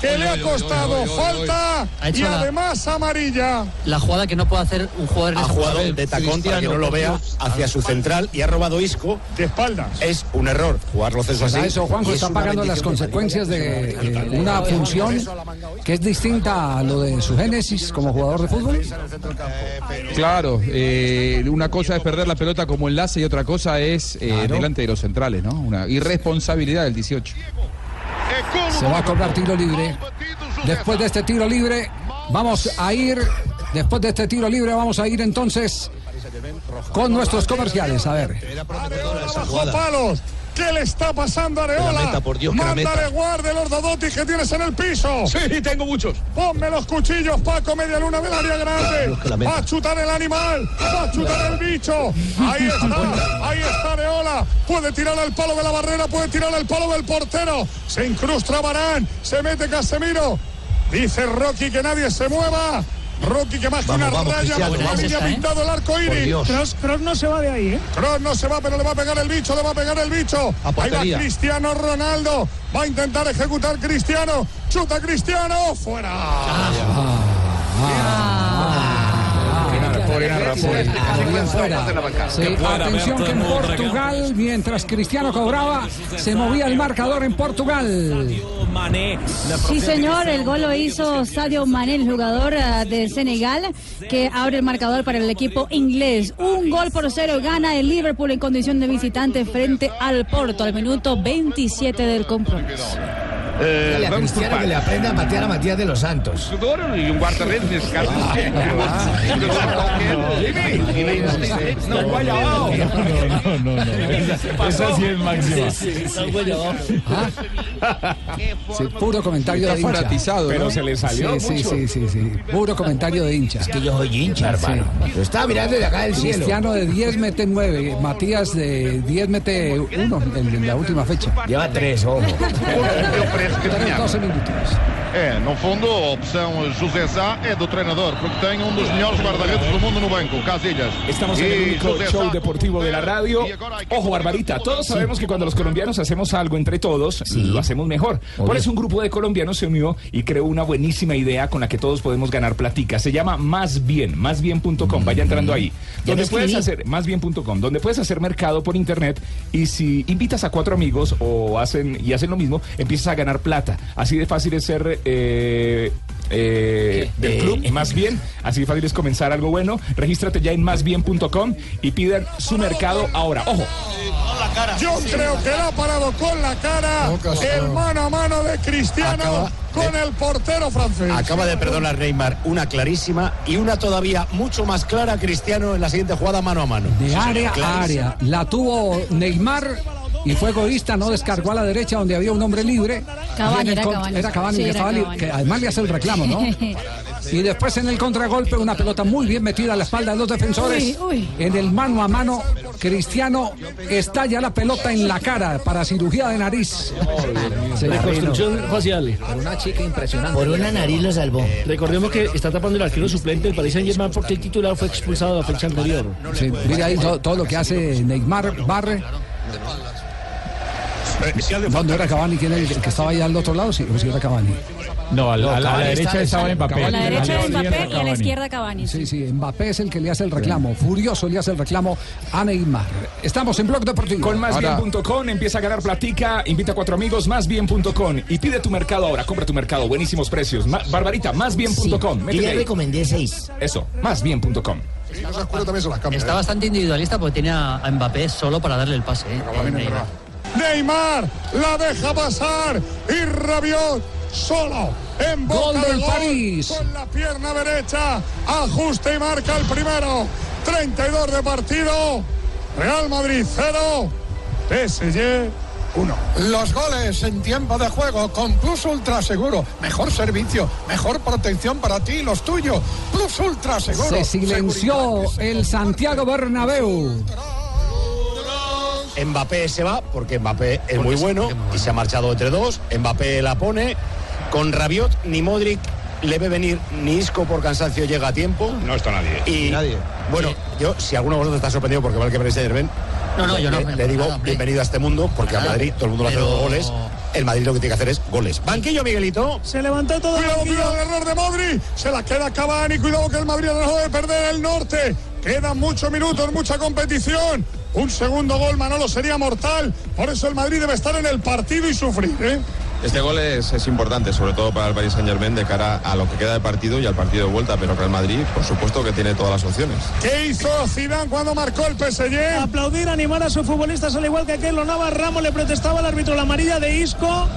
Que le ha costado falta y la- además amarilla. La jugada que no puede hacer un jugador en Ha esa jugado de tacón para que no lo vea hacia su central y ha robado Isco. De espaldas. Es un error jugarlo Ceso Pues así. eso, Juanjo está pagando las consecuencias de una función que es distinta a lo de su génesis como jugador de fútbol. Claro, eh, una cosa es perder la pelota como enlace y otra cosa es eh, delante de los centrales, ¿no? Una irresponsabilidad del 18. Se va a cobrar tiro libre. Después de este tiro libre, vamos a ir. Después de este tiro libre, vamos a ir entonces con nuestros comerciales. A ver. Bajo palos. ¿Qué le está pasando a Areola? la meta, por Dios, que la Mándale meta. guarde los dodotis que tienes en el piso. Sí, tengo muchos. Ponme los cuchillos, Paco, media luna del área grande. Va a chutar el animal, va a chutar el bicho. Ahí (laughs) está, ahí está Areola. Puede tirar al palo de la barrera, puede tirar al palo del portero. Se incrusta Barán, se mete Casemiro. Dice Rocky que nadie se mueva. Rocky que más que Vamos, una vamos, raya, ¿eh? pintado el arco iris. Cross, no se va de ahí, ¿eh? Cross no se va, pero le va a pegar el bicho, le va a pegar el bicho. A Ahí va. Cristiano Ronaldo. Va a intentar ejecutar Cristiano. Chuta Cristiano. Fuera. Sí, atención que en Portugal, mientras Cristiano cobraba, se movía el marcador en Portugal. Sí, señor, el gol lo hizo Sadio Mané, el jugador ah, de Senegal, que abre el marcador para el equipo inglés. Un gol por cero gana el Liverpool en condición de visitante frente al Porto al minuto 27 del compromiso. Eh, Y a vamos por Cristiano que le aprende a patear a Matías de los Santos. Um guarda-redes, nesse caso. Vai abajo. No, no, no. Esa sí es máxima. Sí, puro comentario de hincha. Pero ¿no? se le salió Sí, sí, mucho. sí, sí, sí. Puro comentario de hincha. Que yo soy hincha, hermano. Lo estaba mirando desde acá del cielo. Cristiano de 10 mete 9, Matías de 10 mete 1 en la última fecha. Lleva tres, ojo. (laughs) Eu Rescatinhada. 12 minutos. É, no fundo, a opção José Sá é do treinador, porque tem um dos melhores guarda-redes do mundo no banco, Casillas. Estamos en E el único José show Sá, deportivo de la radio. Ojo, Barbarita, todos sabemos que cuando los colombianos hacemos algo entre todos, lo hacemos mejor. Por eso un grupo de colombianos se unió y creó una buenísima idea con la que todos podemos ganar platica. Se llama Más Bien, másbien.com. Vaya entrando ahí. Donde puedes hacer, másbien.com, donde puedes hacer mercado por internet y si invitas a cuatro amigos o hacen y hacen lo mismo, empiezas a ganar plata. Así de fácil es ser eh, eh, del Eh, club, más bien. Así de fácil es comenzar algo bueno. Regístrate ya en másbien.com y pidan su mercado ahora. Ojo. Yo creo que la ha parado con la cara el mano a mano de Cristiano Acaba con el portero francés. Acaba de perdonar Neymar una clarísima y una todavía mucho más clara Cristiano en la siguiente jugada mano a mano. De área a área. La tuvo Neymar y fue egoísta, no descargó a la derecha donde había un hombre libre. Cavani, era Cavani. Era Cavani, Sí, que, era estaba li- Cavani. que además le hace el reclamo, ¿no? (laughs) Y después en el contragolpe, una pelota muy bien metida a la espalda de los defensores. Uy, uy. En el mano a mano, Cristiano estalla la pelota en la cara para cirugía de nariz. Reconstrucción facial. Por una chica impresionante. Por una nariz lo salvó. Recordemos que está tapando el arquero suplente del Paris Saint Germain porque el titular fue expulsado la fecha anterior. Sí, mire ahí todo, todo lo que hace Neymar, barre. No era Cavani, ¿quién era el que estaba ahí al otro lado? Sí, o sí era Cavani. No, a la, a la derecha estaba Mbappé. A la derecha de izquierda Mbappé y a la izquierda Cavani. Sí, sí, Mbappé es el que le hace el reclamo. Furioso le hace el reclamo a Neymar. Estamos en Blog Deportivo. Con másbien.com empieza a ganar platica, invita a cuatro amigos, másbien.com y pide tu mercado ahora, compra tu mercado, buenísimos precios. Ma- Barbarita, másbien.com. Yo métete ya ahí. recomendé seis. Eso, másbien.com. Está bastante individualista porque tiene a a Mbappé solo para darle el pase. ¿eh? Neymar. La deja pasar y Rabiot solo en boca Gol de del gol París. con la pierna derecha ajusta y marca el primero 32 de partido Real Madrid 0 PSG 1 Los goles en tiempo de juego con Plus Ultra Seguro. Mejor servicio, mejor protección para ti y los tuyos. Plus Ultra Seguro. Se silenció el Santiago Bernabéu. Mbappé se va porque Mbappé es muy bueno y se ha marchado entre dos. Mbappé la pone. Con Rabiot ni Modric le ve venir ni Isco por cansancio llega a tiempo. No está nadie. Y bueno, yo si alguno de vosotros está sorprendido porque va el que veréis ayer ven, No, no, yo no. le, le digo bienvenido a este mundo porque a Madrid todo el mundo le hace dos goles. El Madrid lo que tiene que hacer es goles. Banquillo, Miguelito. Se levantó todo Cuidado, cuidado, el error de Modri. Se la queda Cavani. Cuidado que el Madrid ha dejado de perder el norte. Quedan muchos minutos, mucha competición. Un segundo gol, Manolo, sería mortal. Por eso el Madrid debe estar en el partido y sufrir, ¿eh? Este gol es, es importante, sobre todo para el Paris Saint Germain, de cara a lo que queda de partido y al partido de vuelta, pero Real Madrid, por supuesto que tiene todas las opciones. ¿Qué hizo Zidane cuando marcó el PSG? Aplaudir, animar a sus futbolistas, al igual que aquel Navas Ramos le protestaba al árbitro la amarilla de Isco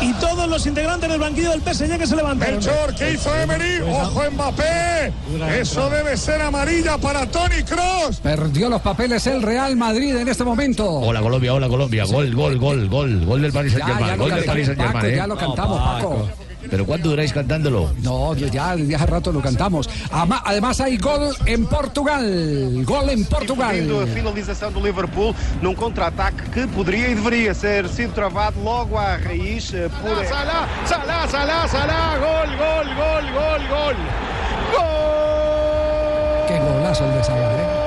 y todos los integrantes del banquillo del PSG que se levantaron. Melchor, ¿qué hizo Emery? ¡Ojo Mbappé! Eso debe ser amarilla para Tony Cross. Perdió los papeles el Real Madrid en este momento. Hola Colombia, hola Colombia. Gol, gol, gol, gol. Gol del Paris Saint Germain. Gol del Paris Saint Germain. ya lo cantamos, Paco. ¿Pero cuánto duráis cantándolo? No, ya, ya hace rato lo cantamos. Además hay gol en Portugal. Gol en Vindo a Portugal. finalização do Liverpool num contra-ataque que poderia e deveria ser sido travado logo à raiz eh, por. Salah, Salah, Salah, Salah, gol, gol, gol, gol, gol. Qué golazo el de Salah, ¿eh?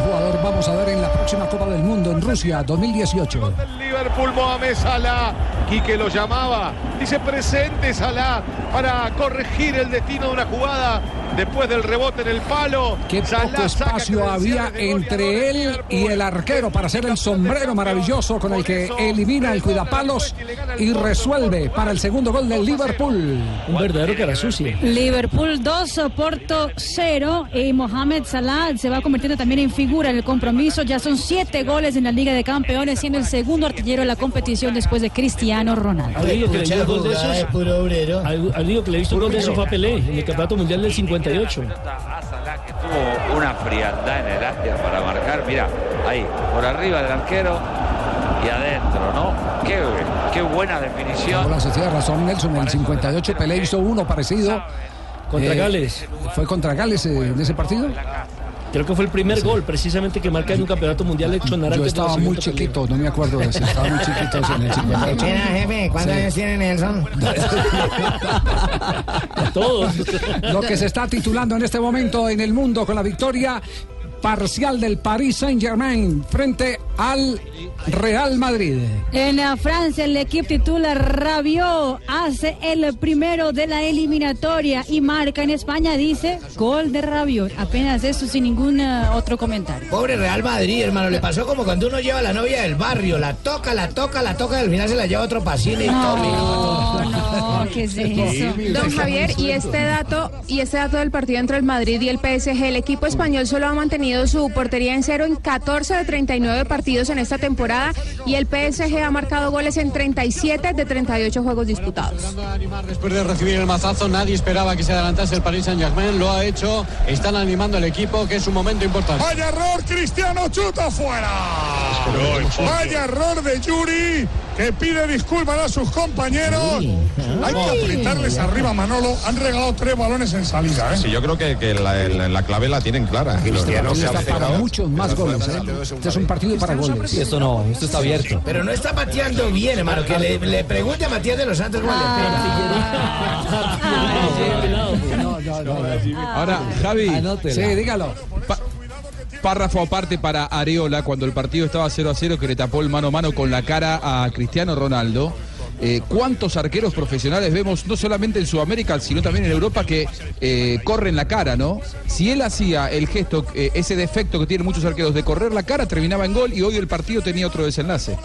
Jugador vamos a ver en la próxima Copa del Mundo en Rusia 2018. Liverpool, Mohamed Salah. Quique lo llamaba. Dice presente Salah para corregir el destino de una jugada después del rebote en el palo. Qué poco espacio había entre él y el arquero para hacer el sombrero maravilloso con el que elimina el cuidapalos y resuelve para el segundo gol del Liverpool. Un verdadero cara sucia. Liverpool 2, Porto 0 y Mohamed Salah se va convirtiendo también en figura en el compromiso. Ya son siete goles en la Liga de Campeones, siendo el segundo artillero de la competición después de Cristiano Ronaldo. Al único que le dio un gol de esos. Fue a Pelé en el Campeonato Mundial del 58. tuvo una frialdad en el área para marcar. Mira, ahí, por arriba del arquero y adentro, ¿no? Qué, qué buena definición. Se tiene razón Nelson, en el 58 Pelé hizo uno parecido. Contra Eh, Gales. ¿Fue contra Gales eh, en ese partido? Creo que fue el primer gol precisamente que marca en un campeonato mundial hecho en Yo de estaba muy chiquito, no me acuerdo de eso. Estaba muy chiquito en el (laughs) 58. Mira, jefe, ¿cuántos Sí. años tiene Nelson? (laughs) Todos. Lo que se está titulando en este momento en el mundo con la victoria parcial del Paris Saint-Germain frente al Real Madrid. En eh, Francia el equipo titular Rabiot hace el primero de la eliminatoria y marca en España dice gol de Rabiot. Apenas eso sin ningún eh, otro comentario. Pobre Real Madrid, hermano, le pasó como cuando uno lleva a la novia del barrio, la toca, la toca, la toca y al final se la lleva a otro pasine y. No, ¿qué es eso? Don Javier, y este dato y este dato del partido entre el Madrid y el PSG, el equipo español solo ha mantenido su portería en cero en 14 de 39 partidos en esta temporada y el PSG ha marcado goles en 37 de 38 juegos disputados. Después de recibir el mazazo, nadie esperaba que se adelantase el Paris Saint-Germain. Lo ha hecho. Están animando al equipo, que es un momento importante. Vaya error, Cristiano chuta fuera. Vaya error de Yuri, que pide disculpas a sus compañeros. Hay que apretarles arriba, Manolo. Han regalado tres balones en salida. ¿eh? Sí, yo creo que, que la, la- la clave la tienen clara. Cristiano se ha está para muchos más goles. ¿eh? Este es un partido para goles. Sí, esto no, esto está abierto. Pero no está pateando bien, hermano. Que le, le pregunte a Matías de los Santos cómo le Ahora, Javi. Sí, dígalo. Pa- párrafo aparte para Areola cuando el partido estaba 0 a 0 que le tapó el mano a mano con la cara a Cristiano Ronaldo. Eh, ¿Cuántos arqueros profesionales vemos, no solamente en Sudamérica, sino también en Europa, que eh, corren la cara, ¿no? Si él hacía el gesto, eh, ese defecto que tienen muchos arqueros de correr la cara, terminaba en gol y hoy el partido tenía otro desenlace.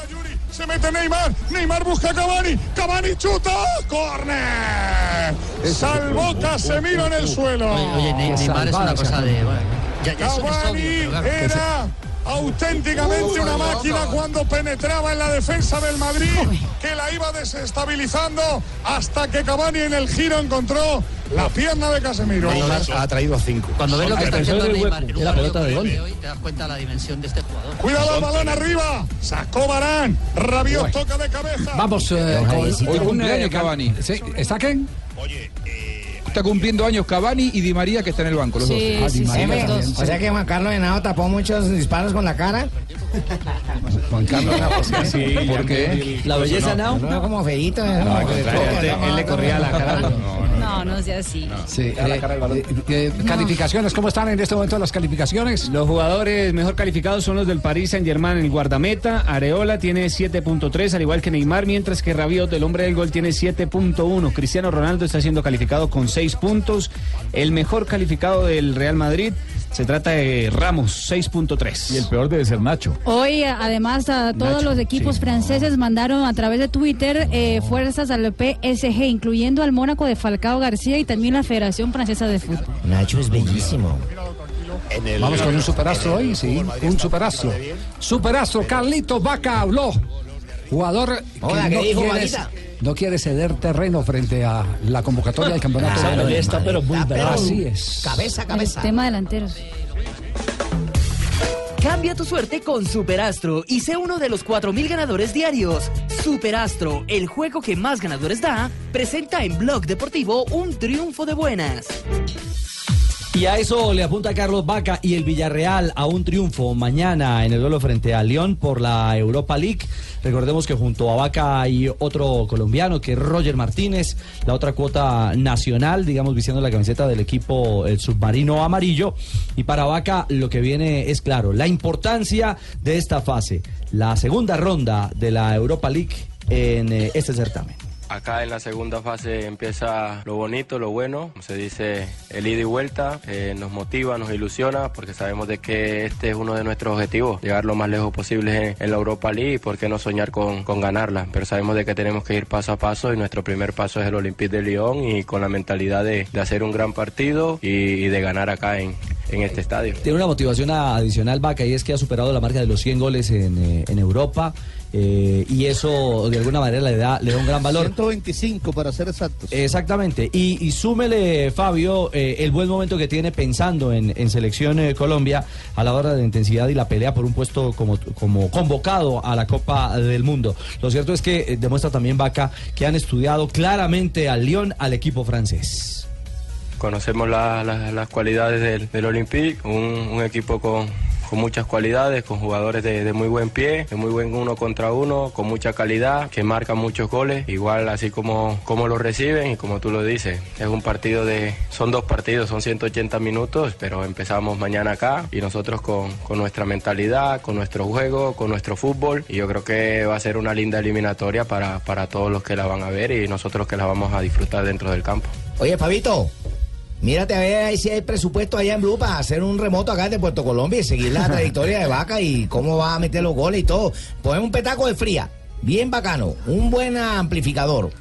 Se mete Neymar. Neymar busca a Cavani. Cavani chuta. Corner. Salvó Casemiro en el suelo. Oye, oye, Ne- Neymar es una cosa de. bueno, ya, ya es, es Cavani obvio, pero claro. era auténticamente una máquina cuando penetraba en la defensa del Madrid, que la iba desestabilizando hasta que Cavani en el giro encontró la pierna de Casemiro. Neymar ha traído a cinco. Cuando ves lo que está haciendo Neymar en un la pelota de gol. hoy, te das cuenta de la dimensión de este jugador. Cuidado el balón arriba. Sacó Barán. Rabiot toca de cabeza. Vamos eh, con Hoy un, cumpleaños eh, Cavani. Sí, ¿Está quién? Está cumpliendo años Cavani y Di María que está en el banco, los Sí, dos. sí, sí, María dos. O sea que Juan Carlos Henao tapó muchos disparos con la cara. Juan Carlos Sí, ¿Por qué? La belleza now. No, como feíto. ¿eh? No, él le corría la cara. No, no sea así. Sí, eh, eh, eh, calificaciones, ¿cómo están en este momento las calificaciones? Los jugadores mejor calificados son los del Paris Saint Germain, el guardameta, Areola tiene 7.3, al igual que Neymar, mientras que Rabiot, el hombre del gol, tiene 7.1. Cristiano Ronaldo está siendo calificado con 6 puntos. El mejor calificado del Real Madrid se trata de Ramos, 6.3. Y el peor debe ser Nacho. Hoy, además, a todos Nacho, los equipos sí. franceses mandaron a través de Twitter eh, fuerzas al PSG, incluyendo al Mónaco de Falcao García y también la Federación Francesa de Fútbol. Nacho es bellísimo. Vamos con un superastro hoy, sí, un superastro. Superastro, Carlito Vaca habló. Jugador que Hola, ¿qué no, dijo, Vaquita? No quiere ceder terreno frente a la convocatoria del campeonato. (laughs) Ah, está, pero muy bravo. Así es. Cabeza, El cabeza. tema delanteros. Cambia tu suerte con Superastro y sé uno de los 4.000 ganadores diarios. Superastro, el juego que más ganadores da, presenta en Blog Deportivo un triunfo de buenas. Y a eso le apunta Carlos Vaca y el Villarreal a un triunfo mañana en el duelo frente a León por la Europa League. Recordemos que junto a Vaca hay otro colombiano que es Roger Martínez, la otra cuota nacional, digamos, vistiendo la camiseta del equipo el submarino amarillo. Y para Vaca lo que viene es claro, la importancia de esta fase, la segunda ronda de la Europa League en eh, este certamen. Acá en la segunda fase empieza lo bonito, lo bueno, se dice el ida y vuelta, nos motiva, nos ilusiona porque sabemos de que este es uno de nuestros objetivos, llegar lo más lejos posible en, la Europa League y por qué no soñar con, con ganarla, pero sabemos de que tenemos que ir paso a paso y nuestro primer paso es el Olympique de Lyon y con la mentalidad de, de hacer un gran partido y, y de ganar acá en, en este estadio. Tiene una motivación adicional, Vaca, y es que ha superado la marca de los 100 goles en, eh, en Europa. Eh, y eso de alguna manera le da, le da un gran valor. 125 para ser exactos. Exactamente. Y, y súmele, Fabio, eh, el buen momento que tiene pensando en, en selección eh, Colombia a la hora de intensidad y la pelea por un puesto como, como convocado a la Copa del Mundo. Lo cierto es que eh, demuestra también Vaca que han estudiado claramente al Lyon, al equipo francés. conocemos la- la- las cualidades del, del Olympique, un, un equipo con, con muchas cualidades, con jugadores de, muy buen pie, de muy buen uno contra uno, con mucha calidad, que marcan muchos goles, igual así como, como lo reciben y como tú lo dices, es un partido de, son dos partidos, son 180 minutos, pero empezamos mañana acá y nosotros con, con nuestra mentalidad, con nuestro juego, con nuestro fútbol y yo creo que va a ser una linda eliminatoria para, para todos los que la van a ver y nosotros que la vamos a disfrutar dentro del campo. Oye, Fabito, mírate a ver si hay presupuesto allá en Blue para hacer un remoto acá de Puerto Colombia y seguir la (laughs) trayectoria de Vaca y cómo va a meter los goles y todo. Ponemos un petaco de fría, bien bacano, un buen amplificador.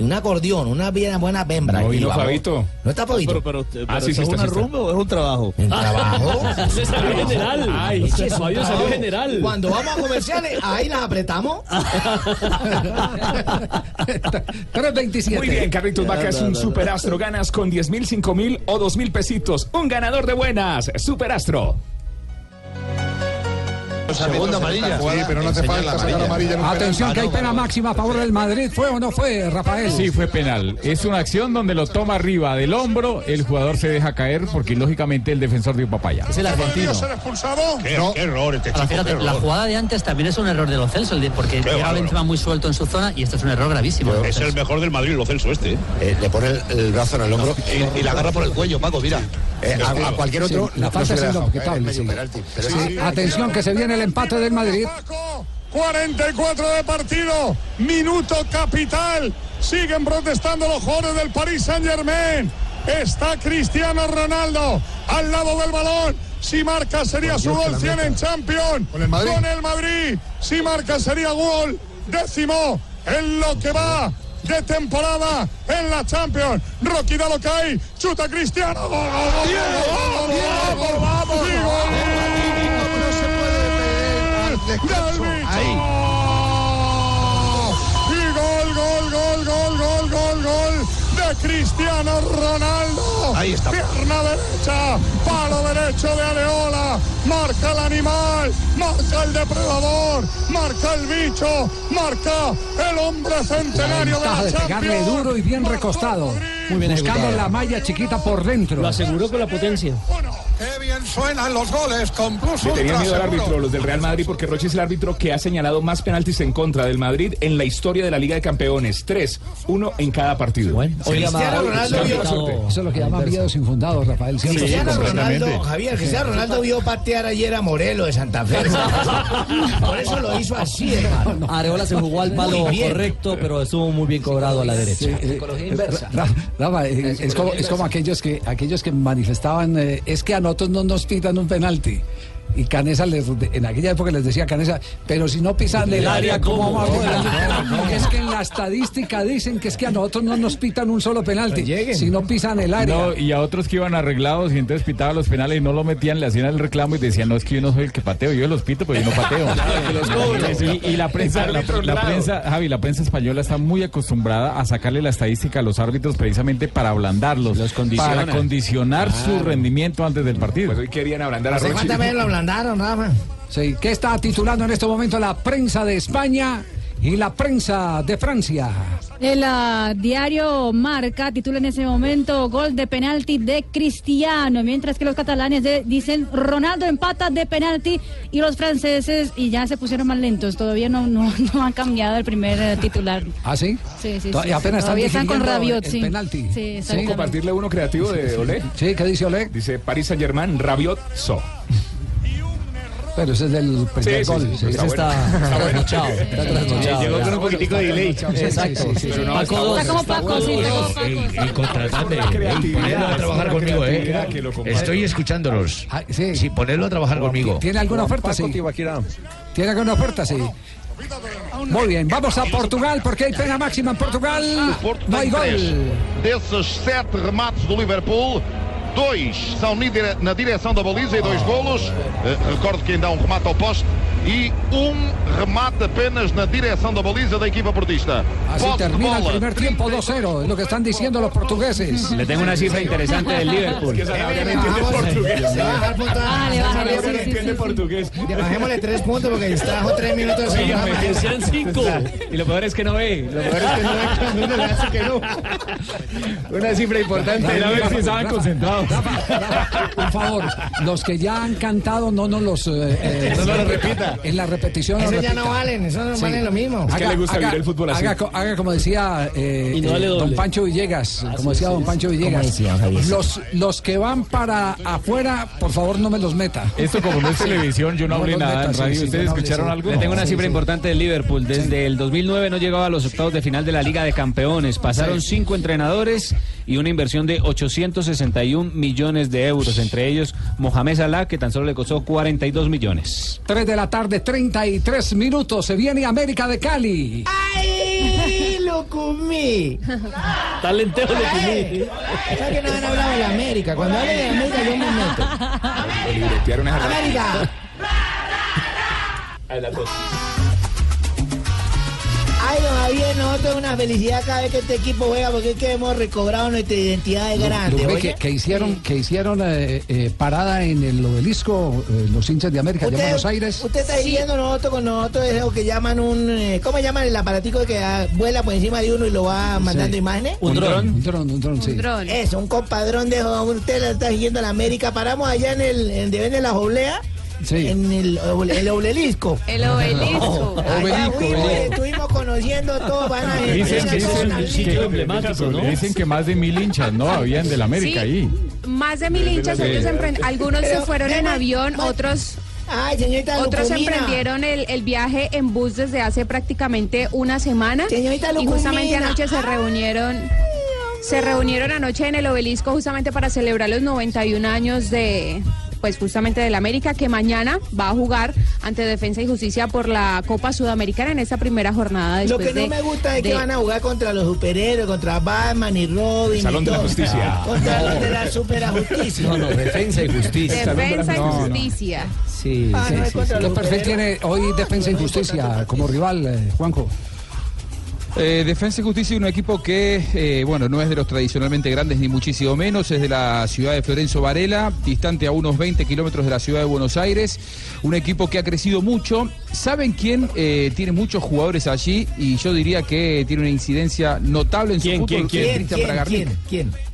Y un acordeón, una bien buena bembra. No Y vamos. Fabito. ¿No está Fabito? Pero, pero, pero, Ah, sí, sí ¿es una rumba o es un trabajo? ¿Un trabajo? (laughs) Se salió general. Ay, un salió general. Cuando vamos a comerciales, ahí las apretamos. (laughs) 327. Muy bien, Carlitos Vaca es un superastro. Ganas con 10 mil, 5 mil o 2 mil pesitos. Un ganador de buenas. Superastro. Segunda amarilla. Sí, pero no hace falta sacar amarilla en un Atención que hay pena máxima a favor del Madrid. ¿Fue o no fue, Rafael? Sí, fue penal. Es una acción donde lo toma arriba del hombro, el jugador se deja caer porque lógicamente el defensor dio papaya. Es el argentino. ser expulsado? Qué, qué error este chico. fíjate, qué la jugada de antes también es un error de Lo Celso, porque llega. Benzema muy suelto en su zona y esto es un error gravísimo. Es el mejor del Madrid, lo Celso este. ¿eh? Eh, le pone el, el brazo en el hombro. Y, y la agarra por el cuello, Paco, mira. Eh, a, a cualquier Sí, otro la no falta es inobjetable, sí. Sí, sí, Atención que se viene el empate del Madrid. 44 de partido, minuto capital. Siguen protestando los jugadores del Paris Saint Germain. Está Cristiano Ronaldo al lado del balón. Si marca sería su gol 100 en Champions. Con el Madrid. Con el Madrid. Si marca sería gol décimo en lo que va de temporada en la Champions. Rocky da lo que hay. Chuta Cristiano. Del bicho. Y gol, gol, gol, gol, gol, gol, gol de Cristiano Ronaldo. Ahí está. Pierna derecha, palo derecho de Areola. Marca el animal, marca el depredador, marca el bicho, marca el hombre La centenario de la de pegarle Champions. duro y bien recostado. Muy bien Buscando ejecutado. la malla chiquita por dentro. Lo aseguró con la potencia. Qué bien suenan los goles con Plus Le tenían miedo al árbitro, los del Real Madrid, porque Roche es el árbitro que ha señalado más penaltis en contra del Madrid en la historia de la Liga de Campeones. Tres, uno en cada partido. Cristiano Ronaldo vio, Eso es lo que llaman miedos infundados, Rafael. ¿cierto? Cristiano. Ronaldo, Javier, Cristiano Ronaldo vio patear ayer a Morelo de Santa Fe. (laughs) Por eso lo hizo así, hermano. Areola se jugó al palo correcto, pero estuvo muy bien cobrado a la derecha. Ra- Rafa, eh, es, como, es como aquellos que aquellos que manifestaban eh, es que a nosotros no nos pitan un penalti. Y Canesa les, en aquella época les decía Canesa, pero si no pisan el área, ¿cómo vamos a pitar? Es que en la estadística dicen que es que a nosotros no nos pitan un solo penalti. Si no pisan el área. No, y a otros que iban arreglados y entonces pitaban los penales y no lo metían, le hacían el reclamo y decían, no, es que yo no soy el que pateo, yo los pito, pero yo no pateo. (laughs) y, y la prensa, la, la prensa, Javi, la prensa española está muy acostumbrada a sacarle la estadística a los árbitros precisamente para ablandarlos, para condicionar su rendimiento antes del partido. Pues hoy querían ablandar a ¿Hace Ablandaron, Rafa? Sí, ¿Qué está titulando en este momento la prensa de España y la prensa de Francia? El ah, diario Marca titula en ese momento gol de penalti de Cristiano, mientras que los catalanes de- dicen Ronaldo empata de penalti y los franceses y ya se pusieron más lentos, todavía no, no, (laughs) no han cambiado el primer eh, titular. ¿Ah, sí? Sí, sí, sí, y apenas todavía están con Rabiot, el sí. penalti. Sí, ¿Puedo exactamente. compartirle uno creativo de Olé? Sí, ¿qué dice Oleg? Dice Paris Saint Germain, Rabiot, So. Pero ese es del primer Sí, gol. sí, sí. está Ese está, trasnochado, está trasnochado. Llegó con un poquitico de delay. Exacto. Paco está dos. Está como Paco, sí, el contratante. Ponedlo a trabajar conmigo, ¿eh? Estoy escuchándolos. Ah, sí. Sí, ponedlo a trabajar conmigo. ¿Tiene alguna oferta? Sí. ¿Tiene alguna oferta? Sí. Muy bien, vamos a Portugal porque hay pena máxima en Portugal. No hay gol. Desses sete remates do Liverpool, dois são na direção da baliza e dois golos. Eh, recordo que ainda há um remate ao poste e um remate apenas na direção da baliza da equipa portista. Así termina el bola. primer tiempo 2-0, es lo que están diciendo los portugueses. Le tengo una cifra interesante del Liverpool. Bajémosle tres puntos porque distrajo tres minutos. programa. que sean cinco. Y lo peor es que no ve. Lo peor es que no ve cuando uno le hace que no. Una cifra importante. A ver si estaban concentrados. Por favor, los que ya han cantado no nos los... eh, eh, No nos lo repita. En la repetición Esos lo ya no valen, esos no Sí. valen lo mismo. Es que le gusta vivir el fútbol así. Haga, co- haga como decía eh, no eh, don. Pancho Villegas, como decía don Pancho Villegas. decía? Los, los que van para afuera, por favor no me los meta. Esto como no es televisión, yo no hablé los nada en metas, sí, radio. sí, ¿Ustedes no hablé, escucharon sí. algo? Le tengo una Sí, cifra sí. importante del Liverpool. Desde el 2009 no llegaba a los octavos de final de la Liga de Campeones. Pasaron cinco entrenadores y una inversión de 861 millones de euros. Entre ellos, Mohamed Salah, que tan solo le costó 42 millones. 3 de la tarde, 33 minutos. Se viene América de Cali. ¡Ay, lo comí! Está lentejo lo Ay, ¿Sabes que no han hablado de la América? Cuando hablen de América yo me meto. Rata. ¡América! A la tos. Ay, don Javier, nosotros es una felicidad cada vez que este equipo juega porque es que hemos recobrado nuestra identidad de grande. Lumbe, oye. que, que hicieron, que hicieron eh, eh, parada en el obelisco eh, los hinchas de América en Buenos Aires. Usted está diciendo nosotros con nosotros es lo que llaman un... eh, ¿Cómo llaman el aparatico que ah, vuela por encima de uno y lo va mandando Sí. imágenes? Un dron. Un dron, un dron, sí. Eso, un compadrón de. Usted la está siguiendo a la América. Paramos allá en el... En, de la Oblea. Sí. En el, el obelisco. El obelisco. Allá Obelisco, fuimos, estuvimos conociendo todo. Van a Dicen, dicen- zonas. que, dicen que más de mil hinchas, ¿no? Habían del América Sí. ahí. Más de mil hinchas, Sí. algunos se fueron en avión, ma- otros Ay, señorita otros Lucumina. emprendieron el, el viaje en bus desde hace prácticamente una semana. Señorita y justamente anoche se reunieron. Se reunieron anoche en el obelisco justamente para celebrar los 91 años de, pues justamente del América, que mañana va a jugar ante Defensa y Justicia por la Copa Sudamericana en esta primera jornada. Lo que no de- me gusta es de- que van a jugar contra los superhéroes, contra Batman y Robin. Salón y de la. Justicia. Contra los de la superajusticia. No, no, defensa y justicia. Defensa y No, no. Justicia. Sí, Ah, sí, sí, sí. ¿Qué los perfil tiene hoy Defensa y Justicia como rival, eh, Juanjo? Eh, Defensa y Justicia es un equipo que, eh, bueno, no es de los tradicionalmente grandes ni muchísimo menos, es de la ciudad de Florencio Varela, distante a unos 20 kilómetros de la ciudad de Buenos Aires, un equipo que ha crecido mucho. ¿Saben quién eh, tiene muchos jugadores allí? Y yo diría que tiene una incidencia notable en su ¿Quién, fútbol, quién, quién? ¿Quién? ¿Quién?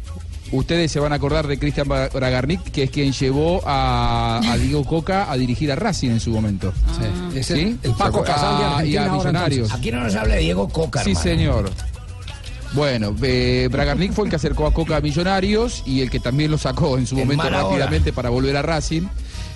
Ustedes se van a acordar de Cristian Bra- Bragarnik, que es quien llevó a, a Diego Coca a dirigir a Racing en su momento. Sí. Es el, ¿Sí? el Paco Casal de Ah, y a Millonarios. Aquí no nos habla de Diego Coca, Sí, hermano. señor. Bueno, eh, Bragarnik fue el que acercó a Coca a Millonarios y el que también lo sacó en su En momento hora. rápidamente para volver a Racing.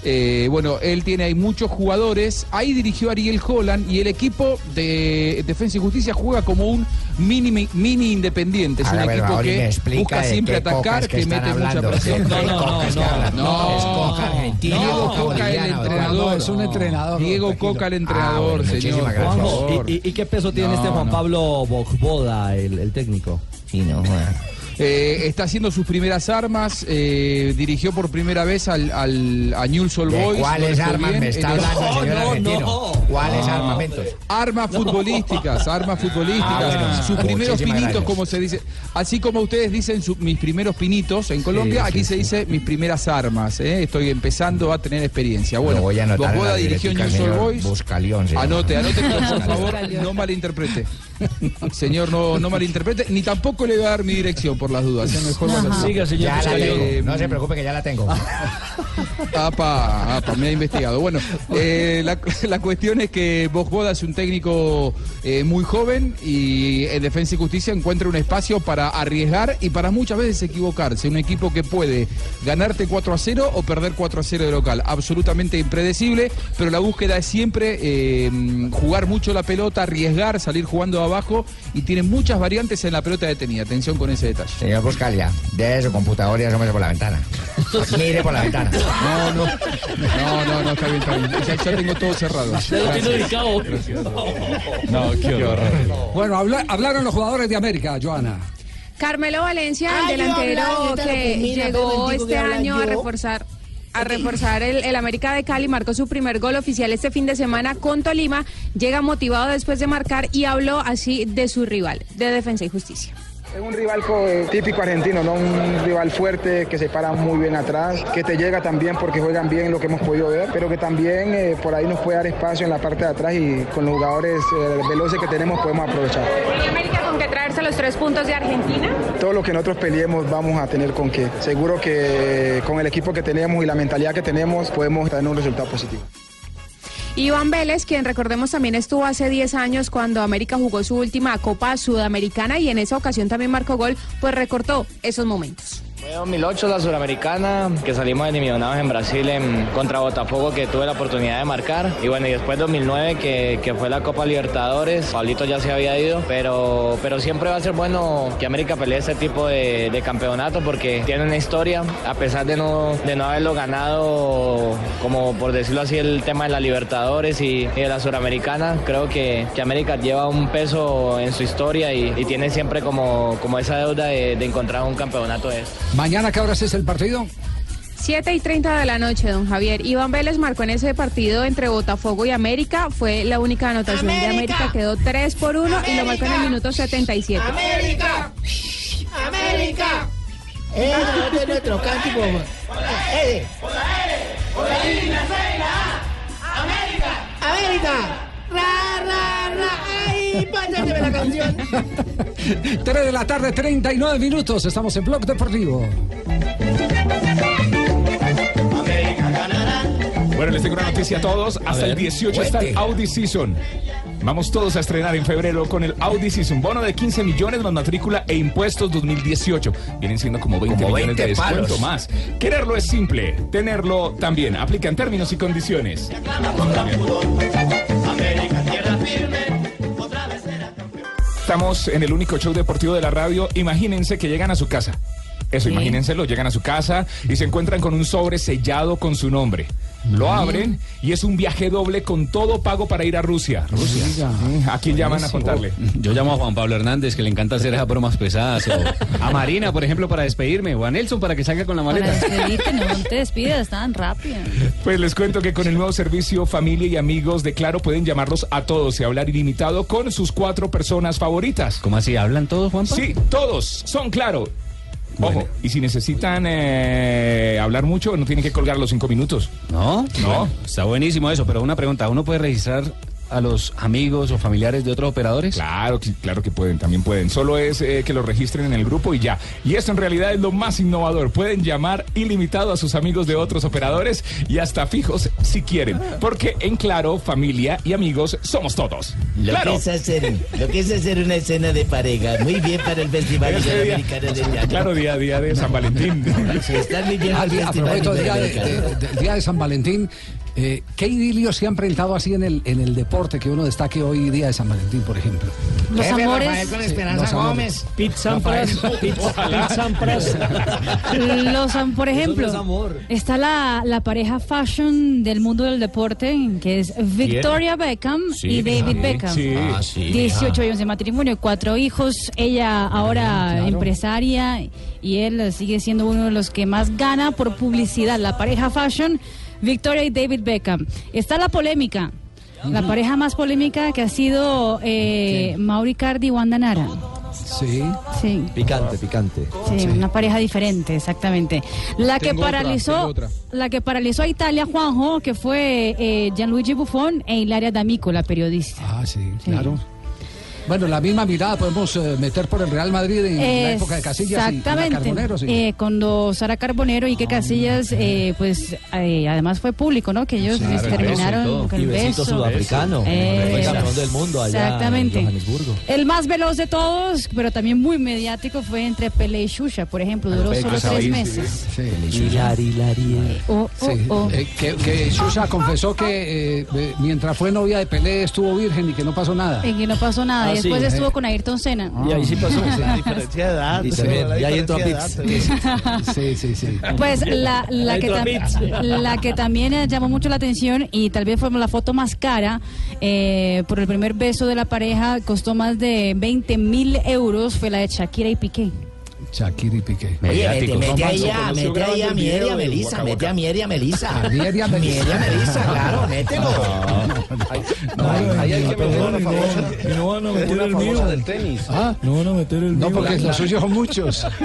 Eh, bueno, él tiene ahí muchos jugadores. Ahí dirigió Ariel Holland y el equipo de Defensa y Justicia juega como un mini, mini independiente. Es un equipo que busca siempre atacar, que mete mucha presión. ¿De qué No, no, no. Es Coca argentino, Diego Coca el entrenador. Es un entrenador. Diego. Coca el Ah, entrenador, bueno, señor. ¿y, y- qué peso tiene No, este Juan no. Pablo Bogboda, el, el técnico? Sí, no, joda. Eh, está haciendo sus primeras armas, eh, dirigió por primera vez al, al, a Newell's Old ¿De Boys. no cuáles le fue armas bien. me está el- hablando el señor no, argentino? no. ¿Cuáles No. armamentos? Armas futbolísticas, armas futbolísticas, Ah, bueno, sus primeros pinitos, gracias. como se dice. Así como ustedes dicen su- mis primeros pinitos en Colombia, sí, aquí sí. se dice mis primeras armas. ¿eh? Estoy empezando a tener experiencia. Bueno, voy a dirigió Old señor Boys. Buscalión. Anote, anote, pero por (laughs) favor, no malinterprete. Señor, no, no malinterprete, ni tampoco le voy a dar mi dirección por las dudas. Mejor. Siga, señor Ya la Buscalión. tengo. No se preocupe que ya la tengo. (laughs) Apa, apa, me ha investigado. Bueno, eh, la, la cuestión es que Bogboda es un técnico eh, muy joven y en Defensa y Justicia encuentra un espacio para arriesgar y para muchas veces equivocarse. Un equipo que puede ganarte 4 a 0 o perder 4 a 0 de local. Absolutamente impredecible, pero la búsqueda es siempre eh, jugar mucho la pelota, arriesgar, salir jugando abajo y tiene muchas variantes en la pelota detenida. Atención con ese detalle. Señor Buscalia, de su computador y asómese por la ventana. Mire por la ventana. No, no, no, no, no, está bien, está bien. Ya, ya tengo todo cerrado. Ya lo tiene Gracias. ubicado. No, qué horror. Bueno, habla- hablaron los jugadores de América, Joana. Carmelo Valencia, Ay, el delantero yo que llegó este año a reforzar. A reforzar el, América de Cali, marcó su primer gol oficial este fin de semana con Tolima, llega motivado después de marcar y habló así de su rival, de Defensa y Justicia. Es un rival eh, típico argentino, ¿no? Un rival fuerte que se para muy bien atrás, que te llega también porque juegan bien lo que hemos podido ver, pero que también eh, por ahí nos puede dar espacio en la parte de atrás y con los jugadores eh, veloces que tenemos podemos aprovechar. ¿Y América con que traerse los tres puntos de Argentina? Todo lo que nosotros peleemos vamos a tener con qué. Seguro que con el equipo que tenemos y la mentalidad que tenemos podemos tener un resultado positivo. Iván Vélez, quien recordemos también estuvo hace 10 años cuando América jugó su última Copa Sudamericana y en esa ocasión también marcó gol, pues recortó esos momentos. Fue 2008 la Suramericana, que salimos eliminados en Brasil en, contra Botafogo, que tuve la oportunidad de marcar. Y bueno, y después 2009, que, que fue la Copa Libertadores, Pablito ya se había ido, pero, pero siempre va a ser bueno que América pelee este tipo de, de campeonato porque tiene una historia, a pesar de no, de no haberlo ganado, como por decirlo así, el tema de la Libertadores y, de la Suramericana, creo que, que América lleva un peso en su historia y, y tiene siempre como, como esa deuda de, de encontrar un campeonato de esto. Mañana, ¿qué horas es el partido? 7 y 30 de la noche, don Javier. Iván Vélez marcó en ese partido entre Botafogo y América. Fue la única anotación de América. Quedó 3 por 1 y lo marcó en el minuto 77. ¡América! ¡América! Ese es nuestro cántico. Ese. ¡América! ¡Ra, ra, ra! ¡Ay, pásame la canción! (laughs) 3 de la tarde, 39 minutos. Estamos en Blog Deportivo. Bueno, les tengo una noticia a todos. Hasta ver, el 18 está el. Audi Season. Vamos todos a estrenar en febrero con el Audi Season. Bono de 15 millones más matrícula e impuestos 2018. Vienen siendo como 20 Como millones de 20 descuento palos. más. Quererlo es simple. Tenerlo también. Aplican términos y condiciones. Estamos en el único show deportivo de la radio. Imagínense que llegan a su casa. Eso, imagínenselo, llegan a su casa y se encuentran con un sobre sellado con su nombre. Lo abren y es un viaje doble con todo pago para ir a Rusia. Rusia. ¿A quién llaman a contarle? Yo llamo a Juan Pablo Hernández, que le encanta hacer esas bromas pesadas. O a Marina, por ejemplo, para despedirme. O a Nelson para que salga con la Para maleta. despedirte, no te despidas tan rápido. Pues les cuento que con el nuevo servicio Familia y Amigos de Claro pueden llamarlos a todos y hablar ilimitado con sus cuatro personas favoritas. ¿Cómo así? ¿Hablan todos, Juanpa? Sí, todos son Claro. Ojo, y si necesitan eh, hablar mucho, no tienen que colgar los cinco minutos. No, No. Bueno, está buenísimo eso, pero una pregunta, ¿uno puede registrar a los amigos o familiares de otros operadores? Claro, que- claro que pueden, también pueden. Solo es eh, que lo registren en el grupo y ya. Y esto en realidad es lo más innovador. Pueden llamar ilimitado a sus amigos de otros operadores y hasta fijos si quieren. Porque en Claro, familia y amigos somos todos. Lo claro. que es hacer, lo que es hacer una escena de pareja. Muy bien para el Festival de. Claro, día a día de San Valentín. Muy bien Ah, el a Festival propósito, día de, Iberoamericano. de- del día de San Valentín, eh, ¿qué idilio se han presentado así en el, en el deporte que uno destaque hoy día de San Valentín, por ejemplo? Los Jefe, amores. Rafael con Sí, Esperanza los amores. Gómez. Pete Sampras, Pete, (laughs) Pete Sampras. Los, am- por ejemplo, es amor. está la, la pareja fashion del mundo del deporte, que es Victoria Beckham Sí, y David sí, Beckham. Sí. Ah, sí. 18 años de matrimonio, cuatro hijos, ella ahora claro. empresaria y él sigue siendo uno de los que más gana por publicidad. La pareja fashion, Victoria y David Beckham. Está la polémica. La pareja más polémica que ha sido eh, Mauri Cardi y Wanda Nara. Sí. Sí. Picante, picante. Sí, una pareja diferente, exactamente. La que Tengo paralizó, otra. la que paralizó a Italia, Juanjo, que fue eh, Gianluigi Buffon e Hilaria D'Amico, la periodista. Ah, sí, claro. Bueno, la misma mirada podemos eh, meter por el Real Madrid en la época de Casillas y- y la Exactamente. Carbonero, sí. Eh, cuando Sara Carbonero y que Casillas, eh, pues eh, además fue público, ¿no? Que ellos Claro, el beso y terminaron con Y el besito beso. sudafricano. Eh, Fue campeón del mundo allá Exactamente. en Johannesburgo. El más veloz de todos, pero también muy mediático, fue entre Pelé y Shusha, por ejemplo. Duró Perfecto, solo esa tres ahí, meses. Sí. Hilari, Hilari. Oh, oh, Sí, oh. eh, que, que Xuxa confesó que eh, eh, mientras fue novia de Pelé estuvo virgen y que no pasó nada. En que no pasó nada. Ah, y después sí. estuvo con Ayrton Senna. Y ahí sí pasó. diferencia de edad. Y también, la y ahí entró a edad, Sí, sí, sí. Pues la, la, que, la que también eh, llamó mucho la atención y tal vez fue la foto más cara eh, por el primer beso de la pareja, costó más de 20 mil euros, fue la de Shakira y Piqué. Shakira y Piqué. Oye, mete, mete ahí a, mete ahí a Mier y a Melissa, mete a Mier y a Melissa. Mier y a Melissa, claro, (laughs) mételo. Ahí hay que meter una famosa. Y no van a meter el mío. del tenis. Ah, No van a meter el no, mío. porque los suyos son muchos. (laughs)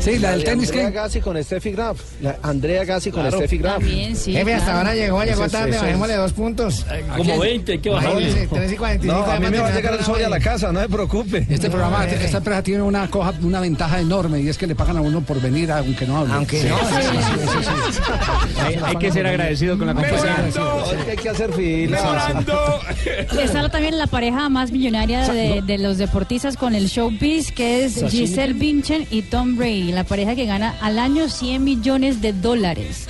Sí, la del de tenis Andrea que. Gassi con Steffi Graf. Andrea Gassi con. Steffi Graf. También, sí. Jefe, hasta ahora llegó, llegó tarde, bajémosle dos puntos. Como 20, hay que bajarle. Imagínese, 3 y 45. No, a mí me va a llegar el sol a la casa, no se preocupe. Este programa, esta empresa tiene una, cosa, una ventaja enorme y es que le pagan a uno por venir aunque no hable. Aunque Sí, no, sí, sí, sí, sí, sí, sí, sí. Hay, hay que ser agradecido con la compañía. Hay que hacer fila. Está también la pareja más millonaria de, de los deportistas con el showbiz, que es Giselle Bündchen y Tom Brady, la pareja que gana al año 100 millones de dólares.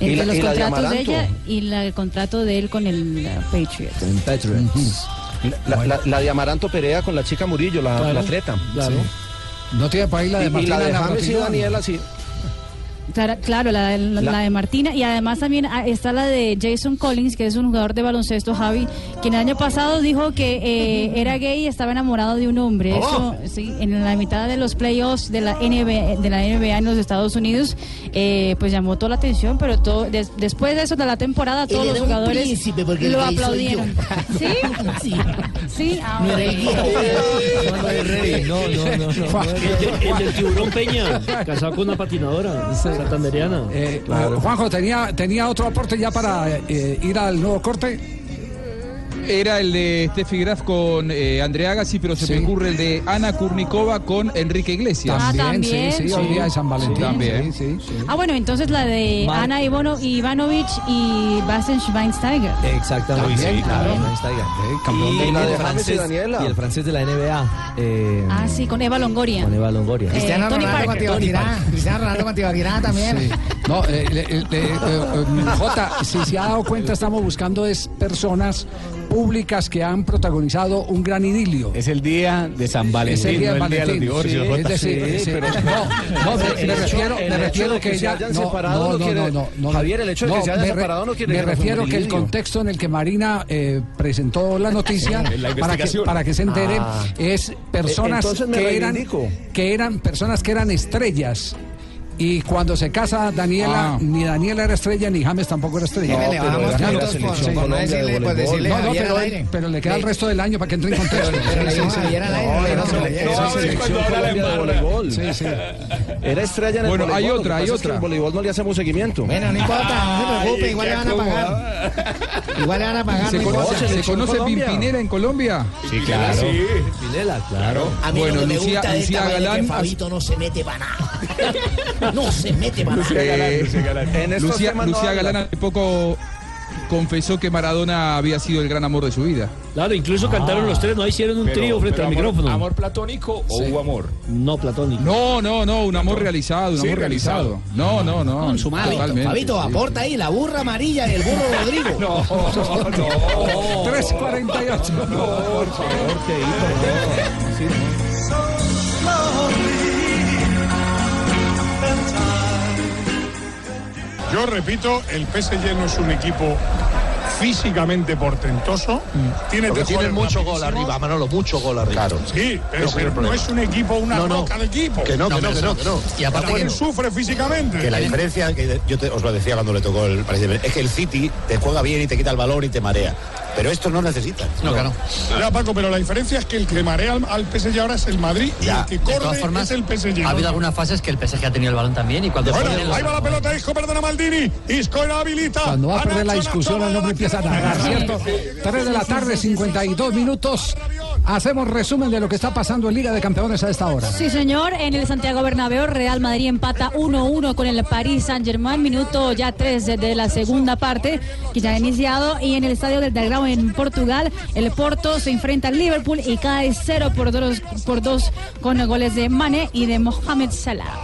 ¿Y Entre la- los de contratos de, ella y la- el contrato de él con el uh, Patriots. Patriots. La, la, la de Amaranto Perea con la chica Murillo, la, Claro, la atleta. claro. No tiene ahí la de y la de James y Navratilova. Daniela, sí. Claro, claro, la, de- la- de Martina y además también ah, está la de Jason Collins, que es un jugador de baloncesto, Javi, quien el año pasado dijo que eh, era gay y estaba enamorado de un hombre. Eso, sí, en la mitad de los playoffs de la NBA, de la NBA en los Estados Unidos, eh, pues llamó toda la atención, pero todo, des- después de eso de la temporada todos los jugadores el lo aplaudieron. (laughs) ¿Sí? Sí. Sí, No (laughs) el. No, no. No, no, no. no. El, el del tiburón Peña, casado con una patinadora santanderiana. Eh, Juanjo, ¿tenía, ¿tenía otro aporte ya para eh, ir al nuevo corte? Era el de Steffi Graf con eh, Andrea Agassi, pero se Sí. me ocurre el de Ana Kurnikova con Enrique Iglesias. Ah, también, sí, sí, hoy día de San Valentín. También. Sí, sí, sí. Ah, bueno, entonces la de Mar- Ana Ivono, Ivanovic y Bastian Schweinsteiger. Exactamente. También, claro. campeón Y, del la el de francés, Daniela. y el francés de la NBA. eh, Ah, sí, con Eva Longoria. Con Eva Longoria. Eh, Cristiano Tony Ronaldo con. Tibaquirá. Cristiano Ronaldo con Tibaquirá también. Sí. No, eh, eh, eh, Jota, si se ha dado cuenta, estamos buscando es personas públicas que han protagonizado un gran idilio. Es el día de San Valentín, Es el día de no el día de los Valentín. divorcios. Sí, Jota. es decir, Sí, sí, pero- no, no, me, refiero, me que que se ella hayan no, separado no, quiere- Javier, el hecho de que se hayan separado no quiere Me refiero que el contexto en el que Marina eh, presentó la (laughs) noticia la para que para que se entere Ah. es personas que eran que eran personas que eran estrellas. Y cuando se casa Daniela, Ah. ni Daniela era estrella, ni James tampoco era estrella. Le pero bajamos era la puntos por, selección por no Colombia de decirle, pues voleibol. decirle No, no, Javier pero, le queda el resto del año para que entre en contexto. Pero le era estrella en el Bueno, voleibol. hay otra, hay es que otra. el voleibol no le hacemos seguimiento. Bueno, no importa, no se preocupe, igual le van a pagar. Igual le van a pagar. ¿Se no conoce. ¿se conoce. Pimpinela en Colombia? Sí, claro. Sí. Pinela, claro. A mí Bueno, lo que me Lucía- gusta Lucía es Galán que Fabito no se mete para nada. (laughs) No se mete para nada. Eh, En estos Lucía, temas Lucía habla. Galán hace poco confesó que Maradona había sido el gran amor de su vida. Claro, incluso cantaron los tres, no hicieron un trío frente pero al amor- micrófono. ¿Amor platónico o hubo amor? No, platónico. No, no, no, un amor realizado, un Sí, amor realizado. No, no, no. Fabito, sí. aporta ahí la burra amarilla y el burro (laughs) Rodrigo. No, no. 348. por favor, Yo repito, el PSG no es un equipo físicamente portentoso. Tiene Porque tres tiene goles mucho gol arriba, Manolo, mucho gol arriba. Claro. Sí, pero, es no problema. es un equipo, una No, no. roca de equipo. Que no, que no, que no, que no. Y aparte También que- sufre físicamente. Que la diferencia, que yo te- os lo decía cuando le tocó el es que el City te juega bien y te quita el balón y te marea. Pero esto no necesita. No, claro. Ya, Paco, pero la diferencia es que el que marea al, al PSG ahora es el Madrid y el que De corre todas formas, es el PSG. ha ¿no? habido algunas fases que el PSG ha tenido el balón también y cuando Bueno, ahí va la pelota, Isco, perdona Maldini. Isco la habilita. Cuando va a perder la discusión, hombre Nacho, empieza a Nacho, ¿cierto? Nacho, 3 de la tarde, 52 minutos. Hacemos resumen de lo que está pasando en Liga de Campeones a esta hora. Sí, señor. En el Santiago Bernabéu, Real Madrid empata 1-1 con el Paris Saint-Germain. Minuto ya 3 de, la segunda parte, que ya ha iniciado. Y en el Estadio del Dragão en Portugal, el Porto se enfrenta al Liverpool y cae 0 por 2 por dos con goles de Mane y de Mohamed Salah.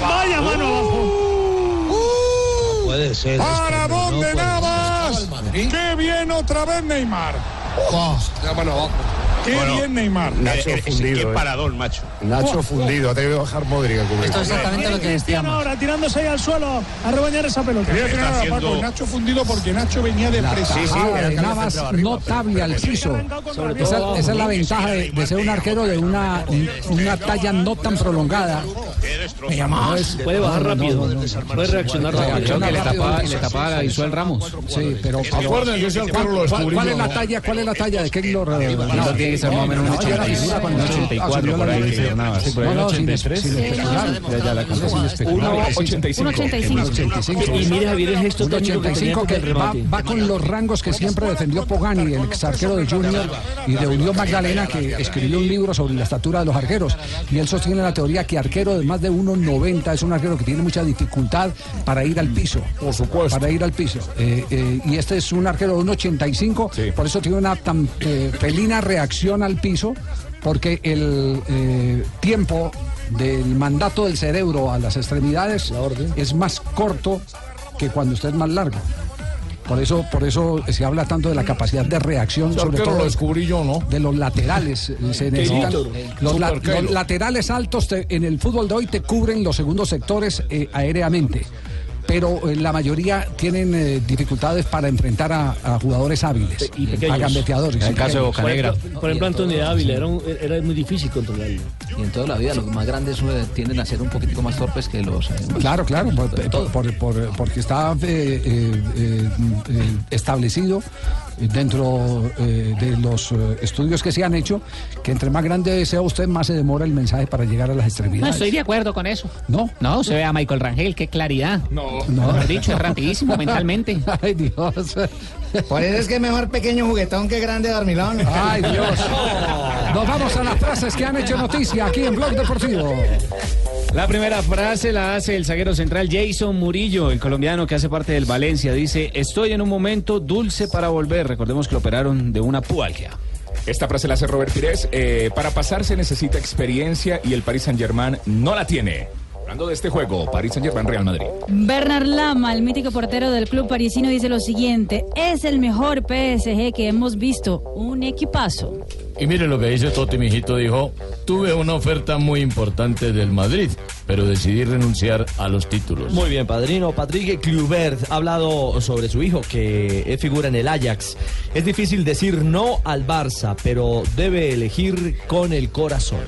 Vaya mano abajo. Puede ser. ¿Para dónde no puede ¡Qué bien otra vez Neymar! Qué Bueno, bien Neymar. Nacho Eh, eh, fundido. qué eh. paradón, macho. Nacho fundido. Ha tenido que bajar Modric a cubrir. Esto es exactamente lo que decíamos. ahora tirándose ahí al suelo a rebañar esa pelota. Haciendo- Paco, Nacho fundido porque Nacho venía de Navas notable al piso. Esa, esa es la ventaja de, de ser un arquero de una, una talla no tan prolongada. No es- Puede bajar no, rápido. no, no, no. Puede reaccionar rápido. Que le tapaba, tapaba Ramos. Sí, pero. ¿Cuál, cuál- descubrió, cuál es la talla? ¿Cuál es la talla de Keylor? Que un no, ya era 80, figura cuando un asumió 84 la por ahí, dirección. que Navas. Sí, Por ahí, no, no, sin 83. sin especular. Ya, la Sin especular. 1.85. 1.85. Y mire, Javier, el gesto Un técnico que tenía 85 contra que va, con los rangos que siempre defendió Pogani, el ex arquero de Junior y de Unión Magdalena, que escribió un libro sobre la estatura de los arqueros. Y él sostiene la teoría que arquero de más de 1,90 es un arquero que tiene mucha dificultad para ir al piso. Por supuesto. Para ir al piso. Eh, eh, y este es un arquero de 1,85, por eso tiene una tan eh, felina reacción al piso, porque el eh, tiempo del mandato del cerebro a las extremidades es más corto que cuando usted es más largo. Por eso, por eso se habla tanto de la capacidad de reacción, sobre todo lo descubrí yo, ¿no? de los laterales. eh, Se necesitan, Keylor. los, la- Super Keylor. los laterales altos te- en el fútbol de hoy te cubren los segundos sectores eh, aéreamente. Pero eh, la mayoría tienen eh, dificultades para enfrentar a, a jugadores hábiles, Y pequeños. a gambeteadores. En el caso de Por Bocanegra. ejemplo, por ejemplo, Antonio Ávila era, un- era muy difícil controlarlo. Y en toda la vida los más grandes eh, tienden a ser un poquitico más torpes que los... eh, Claro, claro, por- por- por- por- porque está eh, eh, eh, eh, establecido dentro eh, de los eh, estudios que se han hecho que entre más grande sea usted, más se demora el mensaje para llegar a las No extremidades. estoy de acuerdo con eso. No. No, se ve a Michael Rangel, qué claridad. No. No. Mejor dicho, es rapidísimo (laughs) mentalmente. Ay, Dios. Por eso es que es mejor pequeño juguetón que grande dormilón. Ay, Dios. (laughs) Nos vamos a las frases que han hecho noticia aquí en Blog Deportivo. La primera frase la hace el zaguero central Jason Murillo, el colombiano que hace parte del Valencia. Dice, estoy en un momento dulce para volver. Recordemos que lo operaron de una pubalgia. Esta frase la hace Robert Pires. eh, para pasar se necesita experiencia y el Paris Saint Germain no la tiene. Hablando de este juego, Paris Saint Germain Real Madrid. Bernard Lama, el mítico portero del club parisino, dice lo siguiente: es el mejor PSG que hemos visto, un equipazo. Y mire lo que dice Totti, mi hijito, dijo, tuve una oferta muy importante del Madrid, pero decidí renunciar a los títulos. Muy bien, padrino. Patrick Kluivert ha hablado sobre su hijo que es figura en el Ajax. Es difícil decir no al Barça, pero debe elegir con el corazón.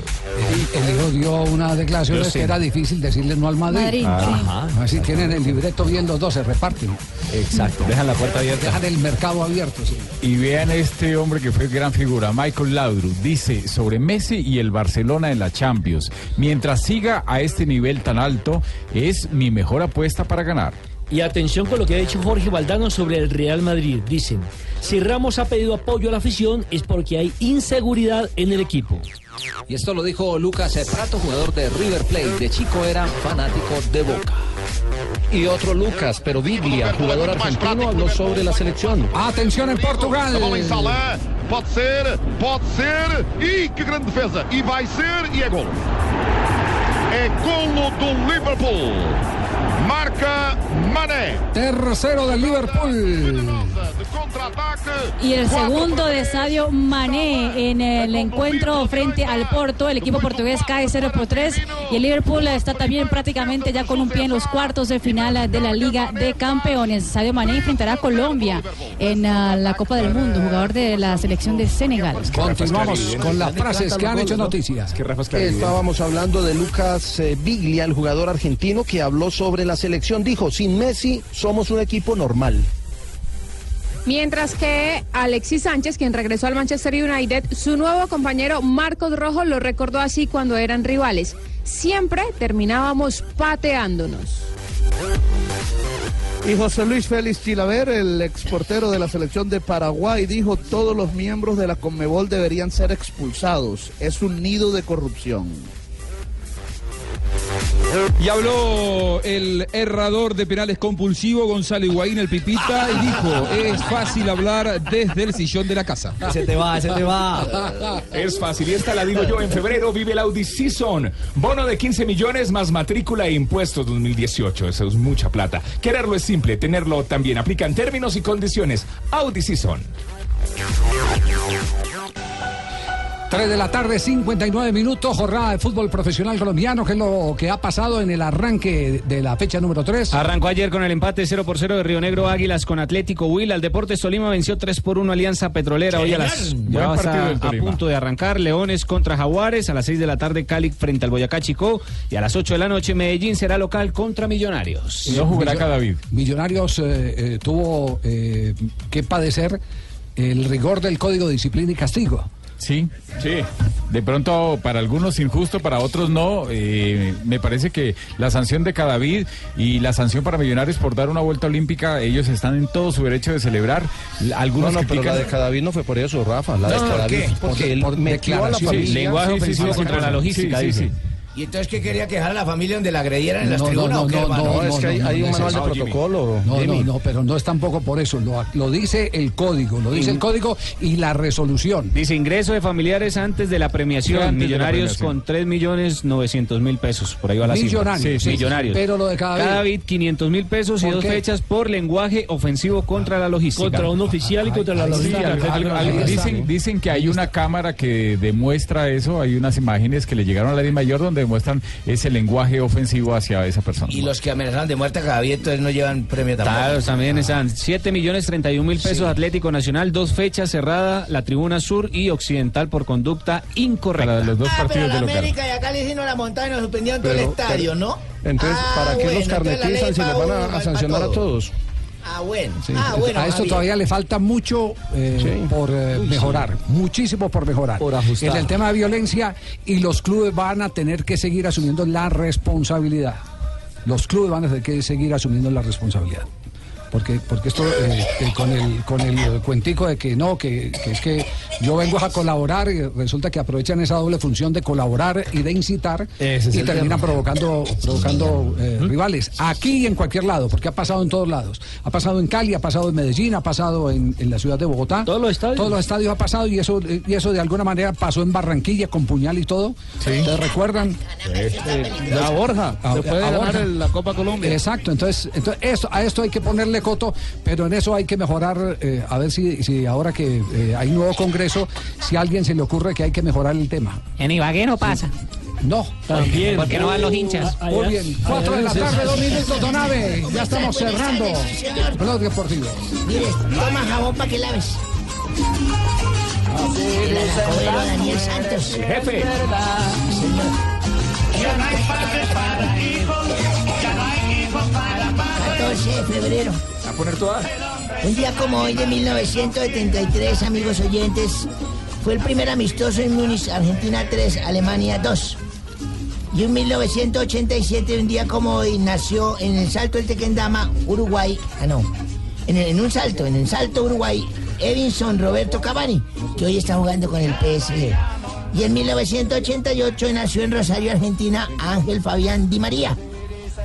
El hijo dio una declaración sí. que era difícil decirle no al Madrid. Madrid. Ajá. Así tienen el libreto bien los dos, se reparten. Exacto. Dejan la puerta abierta. Dejan el mercado abierto. sí. Y vean este hombre que fue gran figura, Michael Laudrup, dice sobre Messi y el Barcelona en la Champions. Mientras siga a este nivel tan alto, es mi mejor apuesta para ganar. Y atención con lo que ha dicho Jorge Valdano sobre el Real Madrid. Dicen, si Ramos ha pedido apoyo a la afición es porque hay inseguridad en el equipo. Y esto lo dijo Lucas Prato, jugador de River Plate. De chico era fanático de Boca. Y otro Lucas, pero Biglia, jugador argentino, hablou sobre la selección. Atención en Portugal. Pode ser, pode ser, e que grande defesa, e vai ser, e é golo. É golo do Liverpool. Marca Mané. Tercero del Liverpool. Y el segundo de Sadio Mané en el encuentro frente al Porto. El equipo portugués cae 0 por 3 y el Liverpool está también prácticamente ya con un pie en los cuartos de final de la Liga de Campeones. Sadio Mané enfrentará a Colombia en ah, la Copa del Mundo, jugador de la selección de Senegal. Continuamos con las frases que han hecho noticias. Estábamos hablando de Lucas eh, Biglia, el jugador argentino que habló sobre la selección. Dijo, sin Messi somos un equipo normal. Mientras que Alexis Sánchez, quien regresó al Manchester United, su nuevo compañero Marcos Rojo lo recordó así cuando eran rivales. Siempre terminábamos pateándonos. Y José Luis Félix Chilaver, el exportero de la selección de Paraguay, dijo todos los miembros de la Conmebol deberían ser expulsados. Es un nido de corrupción. Y habló el errador de penales compulsivo Gonzalo Higuaín, el Pipita, y dijo, es fácil hablar desde el sillón de la casa. Se te va, se te va. Es fácil, y esta la digo yo, en febrero vive el Audi Season. Bono de 15 millones más matrícula e impuestos 2018. Eso es mucha plata. Quererlo es simple, tenerlo también. Aplican términos y condiciones. Audi Season. 3 de la tarde, 59 minutos, jornada de fútbol profesional colombiano, que es lo que ha pasado en el arranque de la fecha número 3. Arrancó ayer con el empate 0 por 0 de Río Negro Águilas con Atlético Huila. El Deportes Tolima venció 3 por 1 Alianza Petrolera. Hoy a las ya del a Tolima. punto de arrancar. Leones contra Jaguares. A las 6 de la tarde Cali frente al Boyacá Chico. Y a las 8 de la noche Medellín será local contra Millonarios. Millo- Millonarios eh, eh, tuvo eh, que padecer el rigor del Código de Disciplina y Castigo. Sí, sí. De pronto para algunos injusto, para otros no. Eh, me parece que la sanción de Cadavid y la sanción para Millonarios por dar una vuelta olímpica, ellos están en todo su derecho de celebrar. Algunos no, no, pero la de Cadavid no fue por eso, Rafa. La de No, ¿por Cadavid, qué? porque Por- él por metió a la declaración. familia. Sí, lenguaje ofensivo contra la logística, Sí, sí, dice. ¿Y entonces qué quería quejar a la familia donde la agredieran en las No, no, tribunas no, qué, no, hermano? no, es que hay- hay un no, manual de no, protocolo, No, no, Jimmy. no, pero no es tampoco por eso. Lo, lo dice el código, lo dice el código y la resolución. Dice ingreso de familiares antes de la premiación. Antes de la Millonarios premiación. con 3 millones 900 mil pesos. Por ahí va la cifra. Millonarios, sí, millonarios. pero lo de Cadavid. 500 mil pesos y ¿Por dos qué? fechas por lenguaje ofensivo contra la logística. Contra un oficial y contra la logística. al- al- al- dicen, dicen que hay una cámara que demuestra eso, hay unas imágenes que le llegaron a la Di Mayor donde demuestran ese lenguaje ofensivo hacia esa persona. Y los que amenazaron de muerte a Cadavid entonces no llevan premio tampoco. Claro, también están 7 millones 31 mil pesos Atlético Nacional, dos fechas cerrada, la tribuna sur y occidental por conducta incorrecta. los dos Ah, pero la América y acá le hicieron la montaña y nos suspendieron todo el estadio, pero- ¿no? Entonces, Ah, ¿para qué bueno, los carnetizan si les van a, sancionar a todo. todos? Ah, bueno. Sí. Ah, bueno. a esto todavía le falta mucho eh, por eh, mejorar, muchísimo por mejorar. Por ajustar. En el tema de violencia y los clubes van a tener que seguir asumiendo la responsabilidad. Los clubes van a tener que seguir asumiendo la responsabilidad. Porque, porque esto eh, eh, con el con el cuentico de que no, que, que es que yo vengo a colaborar y resulta que aprovechan esa doble función de colaborar y de incitar es y terminan provocando, provocando eh, rivales. Aquí y en cualquier lado, porque ha pasado en todos lados. Ha pasado en Cali, ha pasado en Medellín, ha pasado en, en la ciudad de Bogotá. Todos los estadios. Todos los estadios ha pasado y eso, y eso de alguna manera pasó en Barranquilla con puñal y todo. ¿Ustedes recuerdan? La Borja, A- después de a ganar Borja. la Copa Colombia. Exacto, entonces, entonces esto, a esto hay que ponerle coto, pero en eso hay que mejorar, eh, a ver si, si ahora que eh, hay nuevo Congreso, si a alguien se le ocurre que hay que mejorar el tema. En Ibagué no pasa. No. También. Porque no van los hinchas. Muy bien, cuatro de la tarde, dos minutos, don Ave. Ya estamos cerrando. Blog Deportivo. Mire, toma jabón para que laves. Daniel Santos. Jefe. Ya no hay padre para hijos, ya no hay para padre. 14 de febrero. Poner toda. Un día como hoy de 1973, amigos oyentes, fue el primer amistoso en Múnich, Argentina 3, Alemania 2. Y en 1987, un día como hoy, nació en el Salto del Tequendama, Uruguay. Ah, no. En, el- en un salto, en el Salto Uruguay, Edinson Roberto Cavani, que hoy está jugando con el PSG. Y en 1988 nació en Rosario, Argentina, Ángel Fabián Di María.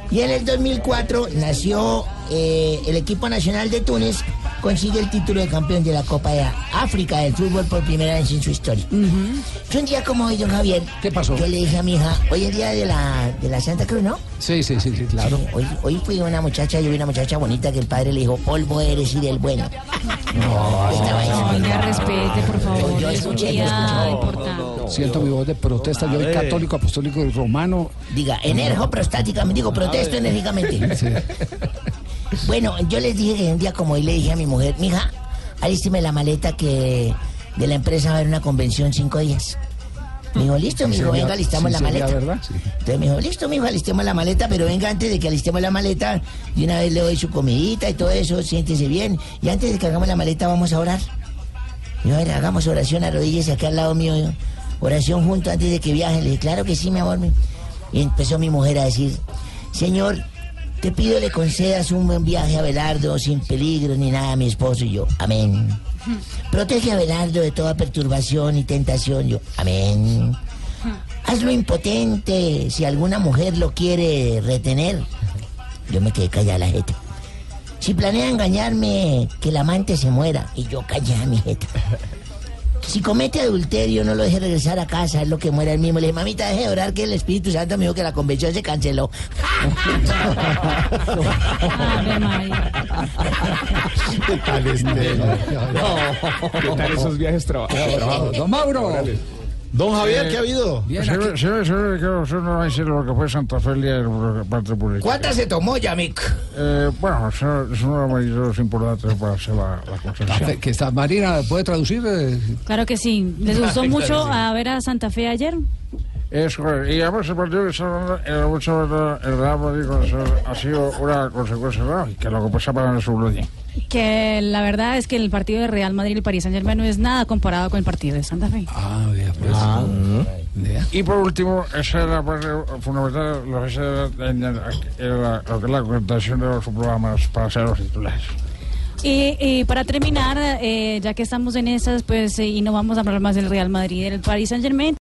Y en el 2004 nació eh, el equipo nacional de Túnez, consigue el título de campeón de la Copa de África del fútbol por primera vez en su historia. Fue un día como hoy, don Javier. ¿Qué pasó? Yo le dije a mi hija, hoy es día de la, de la Santa Cruz, ¿no? Sí, sí, sí, sí, claro. Sí, hoy, hoy fui una muchacha, yo vi una muchacha bonita que el padre le dijo, polvo eres y del bueno. Oiga, respete, por favor. Yo es escuché, yo escuché. Siento mi voz de protesta. Yo soy católico, apostólico y romano. Diga, energo prostáticamente, digo, protesto enérgicamente. Sí. Bueno, yo les dije que un día como hoy le dije a mi mujer, mija, alísteme la maleta que de la empresa va a haber una convención cinco días. Me dijo, listo, mi hijo, venga, alistamos la maleta. verdad, sí. Entonces me dijo, listo, mi hijo, alistemos la maleta, pero venga antes de que alistemos la maleta, de una vez le doy su comidita y todo eso, siéntese bien. Y antes de que hagamos la maleta, vamos a orar. Y a ver, hagamos oración, arrodíllese aquí al lado mío. yo. Oración junto antes de que viajen. Le dije, claro que sí, mi amor. mi-". Y empezó mi mujer a decir, Señor, te pido le concedas un buen viaje a Belardo sin peligro ni nada a mi esposo. Y yo, amén. Protege a Belardo de toda perturbación y tentación. Yo, amén. Hazlo impotente si alguna mujer lo quiere retener. Yo me quedé callada la jeta. Si planea engañarme, que el amante se muera. Y yo callada mi jeta. Si comete adulterio, no lo deje regresar a casa, es lo que muera él mismo. Le dije, mamita, deje de orar que el Espíritu Santo me dijo que la convención se canceló. ¿Qué tal este? ¿Qué tal esos viajes trabajados? Don Mauro. Don Javier, Eh, ¿qué ha habido? bien, Sí, aquí- sí, sí, que usted no va a decir lo que fue Santa Fe el día de la parte pública. ¿Cuántas se tomó, Yamik? Eh, bueno, eso es uno de medios importantes para hacer la, la concesión. que está Marina puede traducir eh, Claro que sí. ¿Les (laughs) gustó mucho a ver a Santa Fe ayer? Es correcto. Y además el partido que está hablando, el, mucho, el Real Madrid ha sido una consecuencia lógica, lo que pasa para el Blue Que la verdad es que el partido de Real Madrid y el Paris Saint Germain no es nada comparado con el partido de Santa Fe. Ah, vea, pues. Ah. Y por último, esa es la parte fundamental, lo que es la, la- lo que es la contación de los programas para ser los titulares. Y, y para terminar, eh, ya que estamos en esas, pues, eh, y no vamos a hablar más del Real Madrid y del Paris Saint Germain,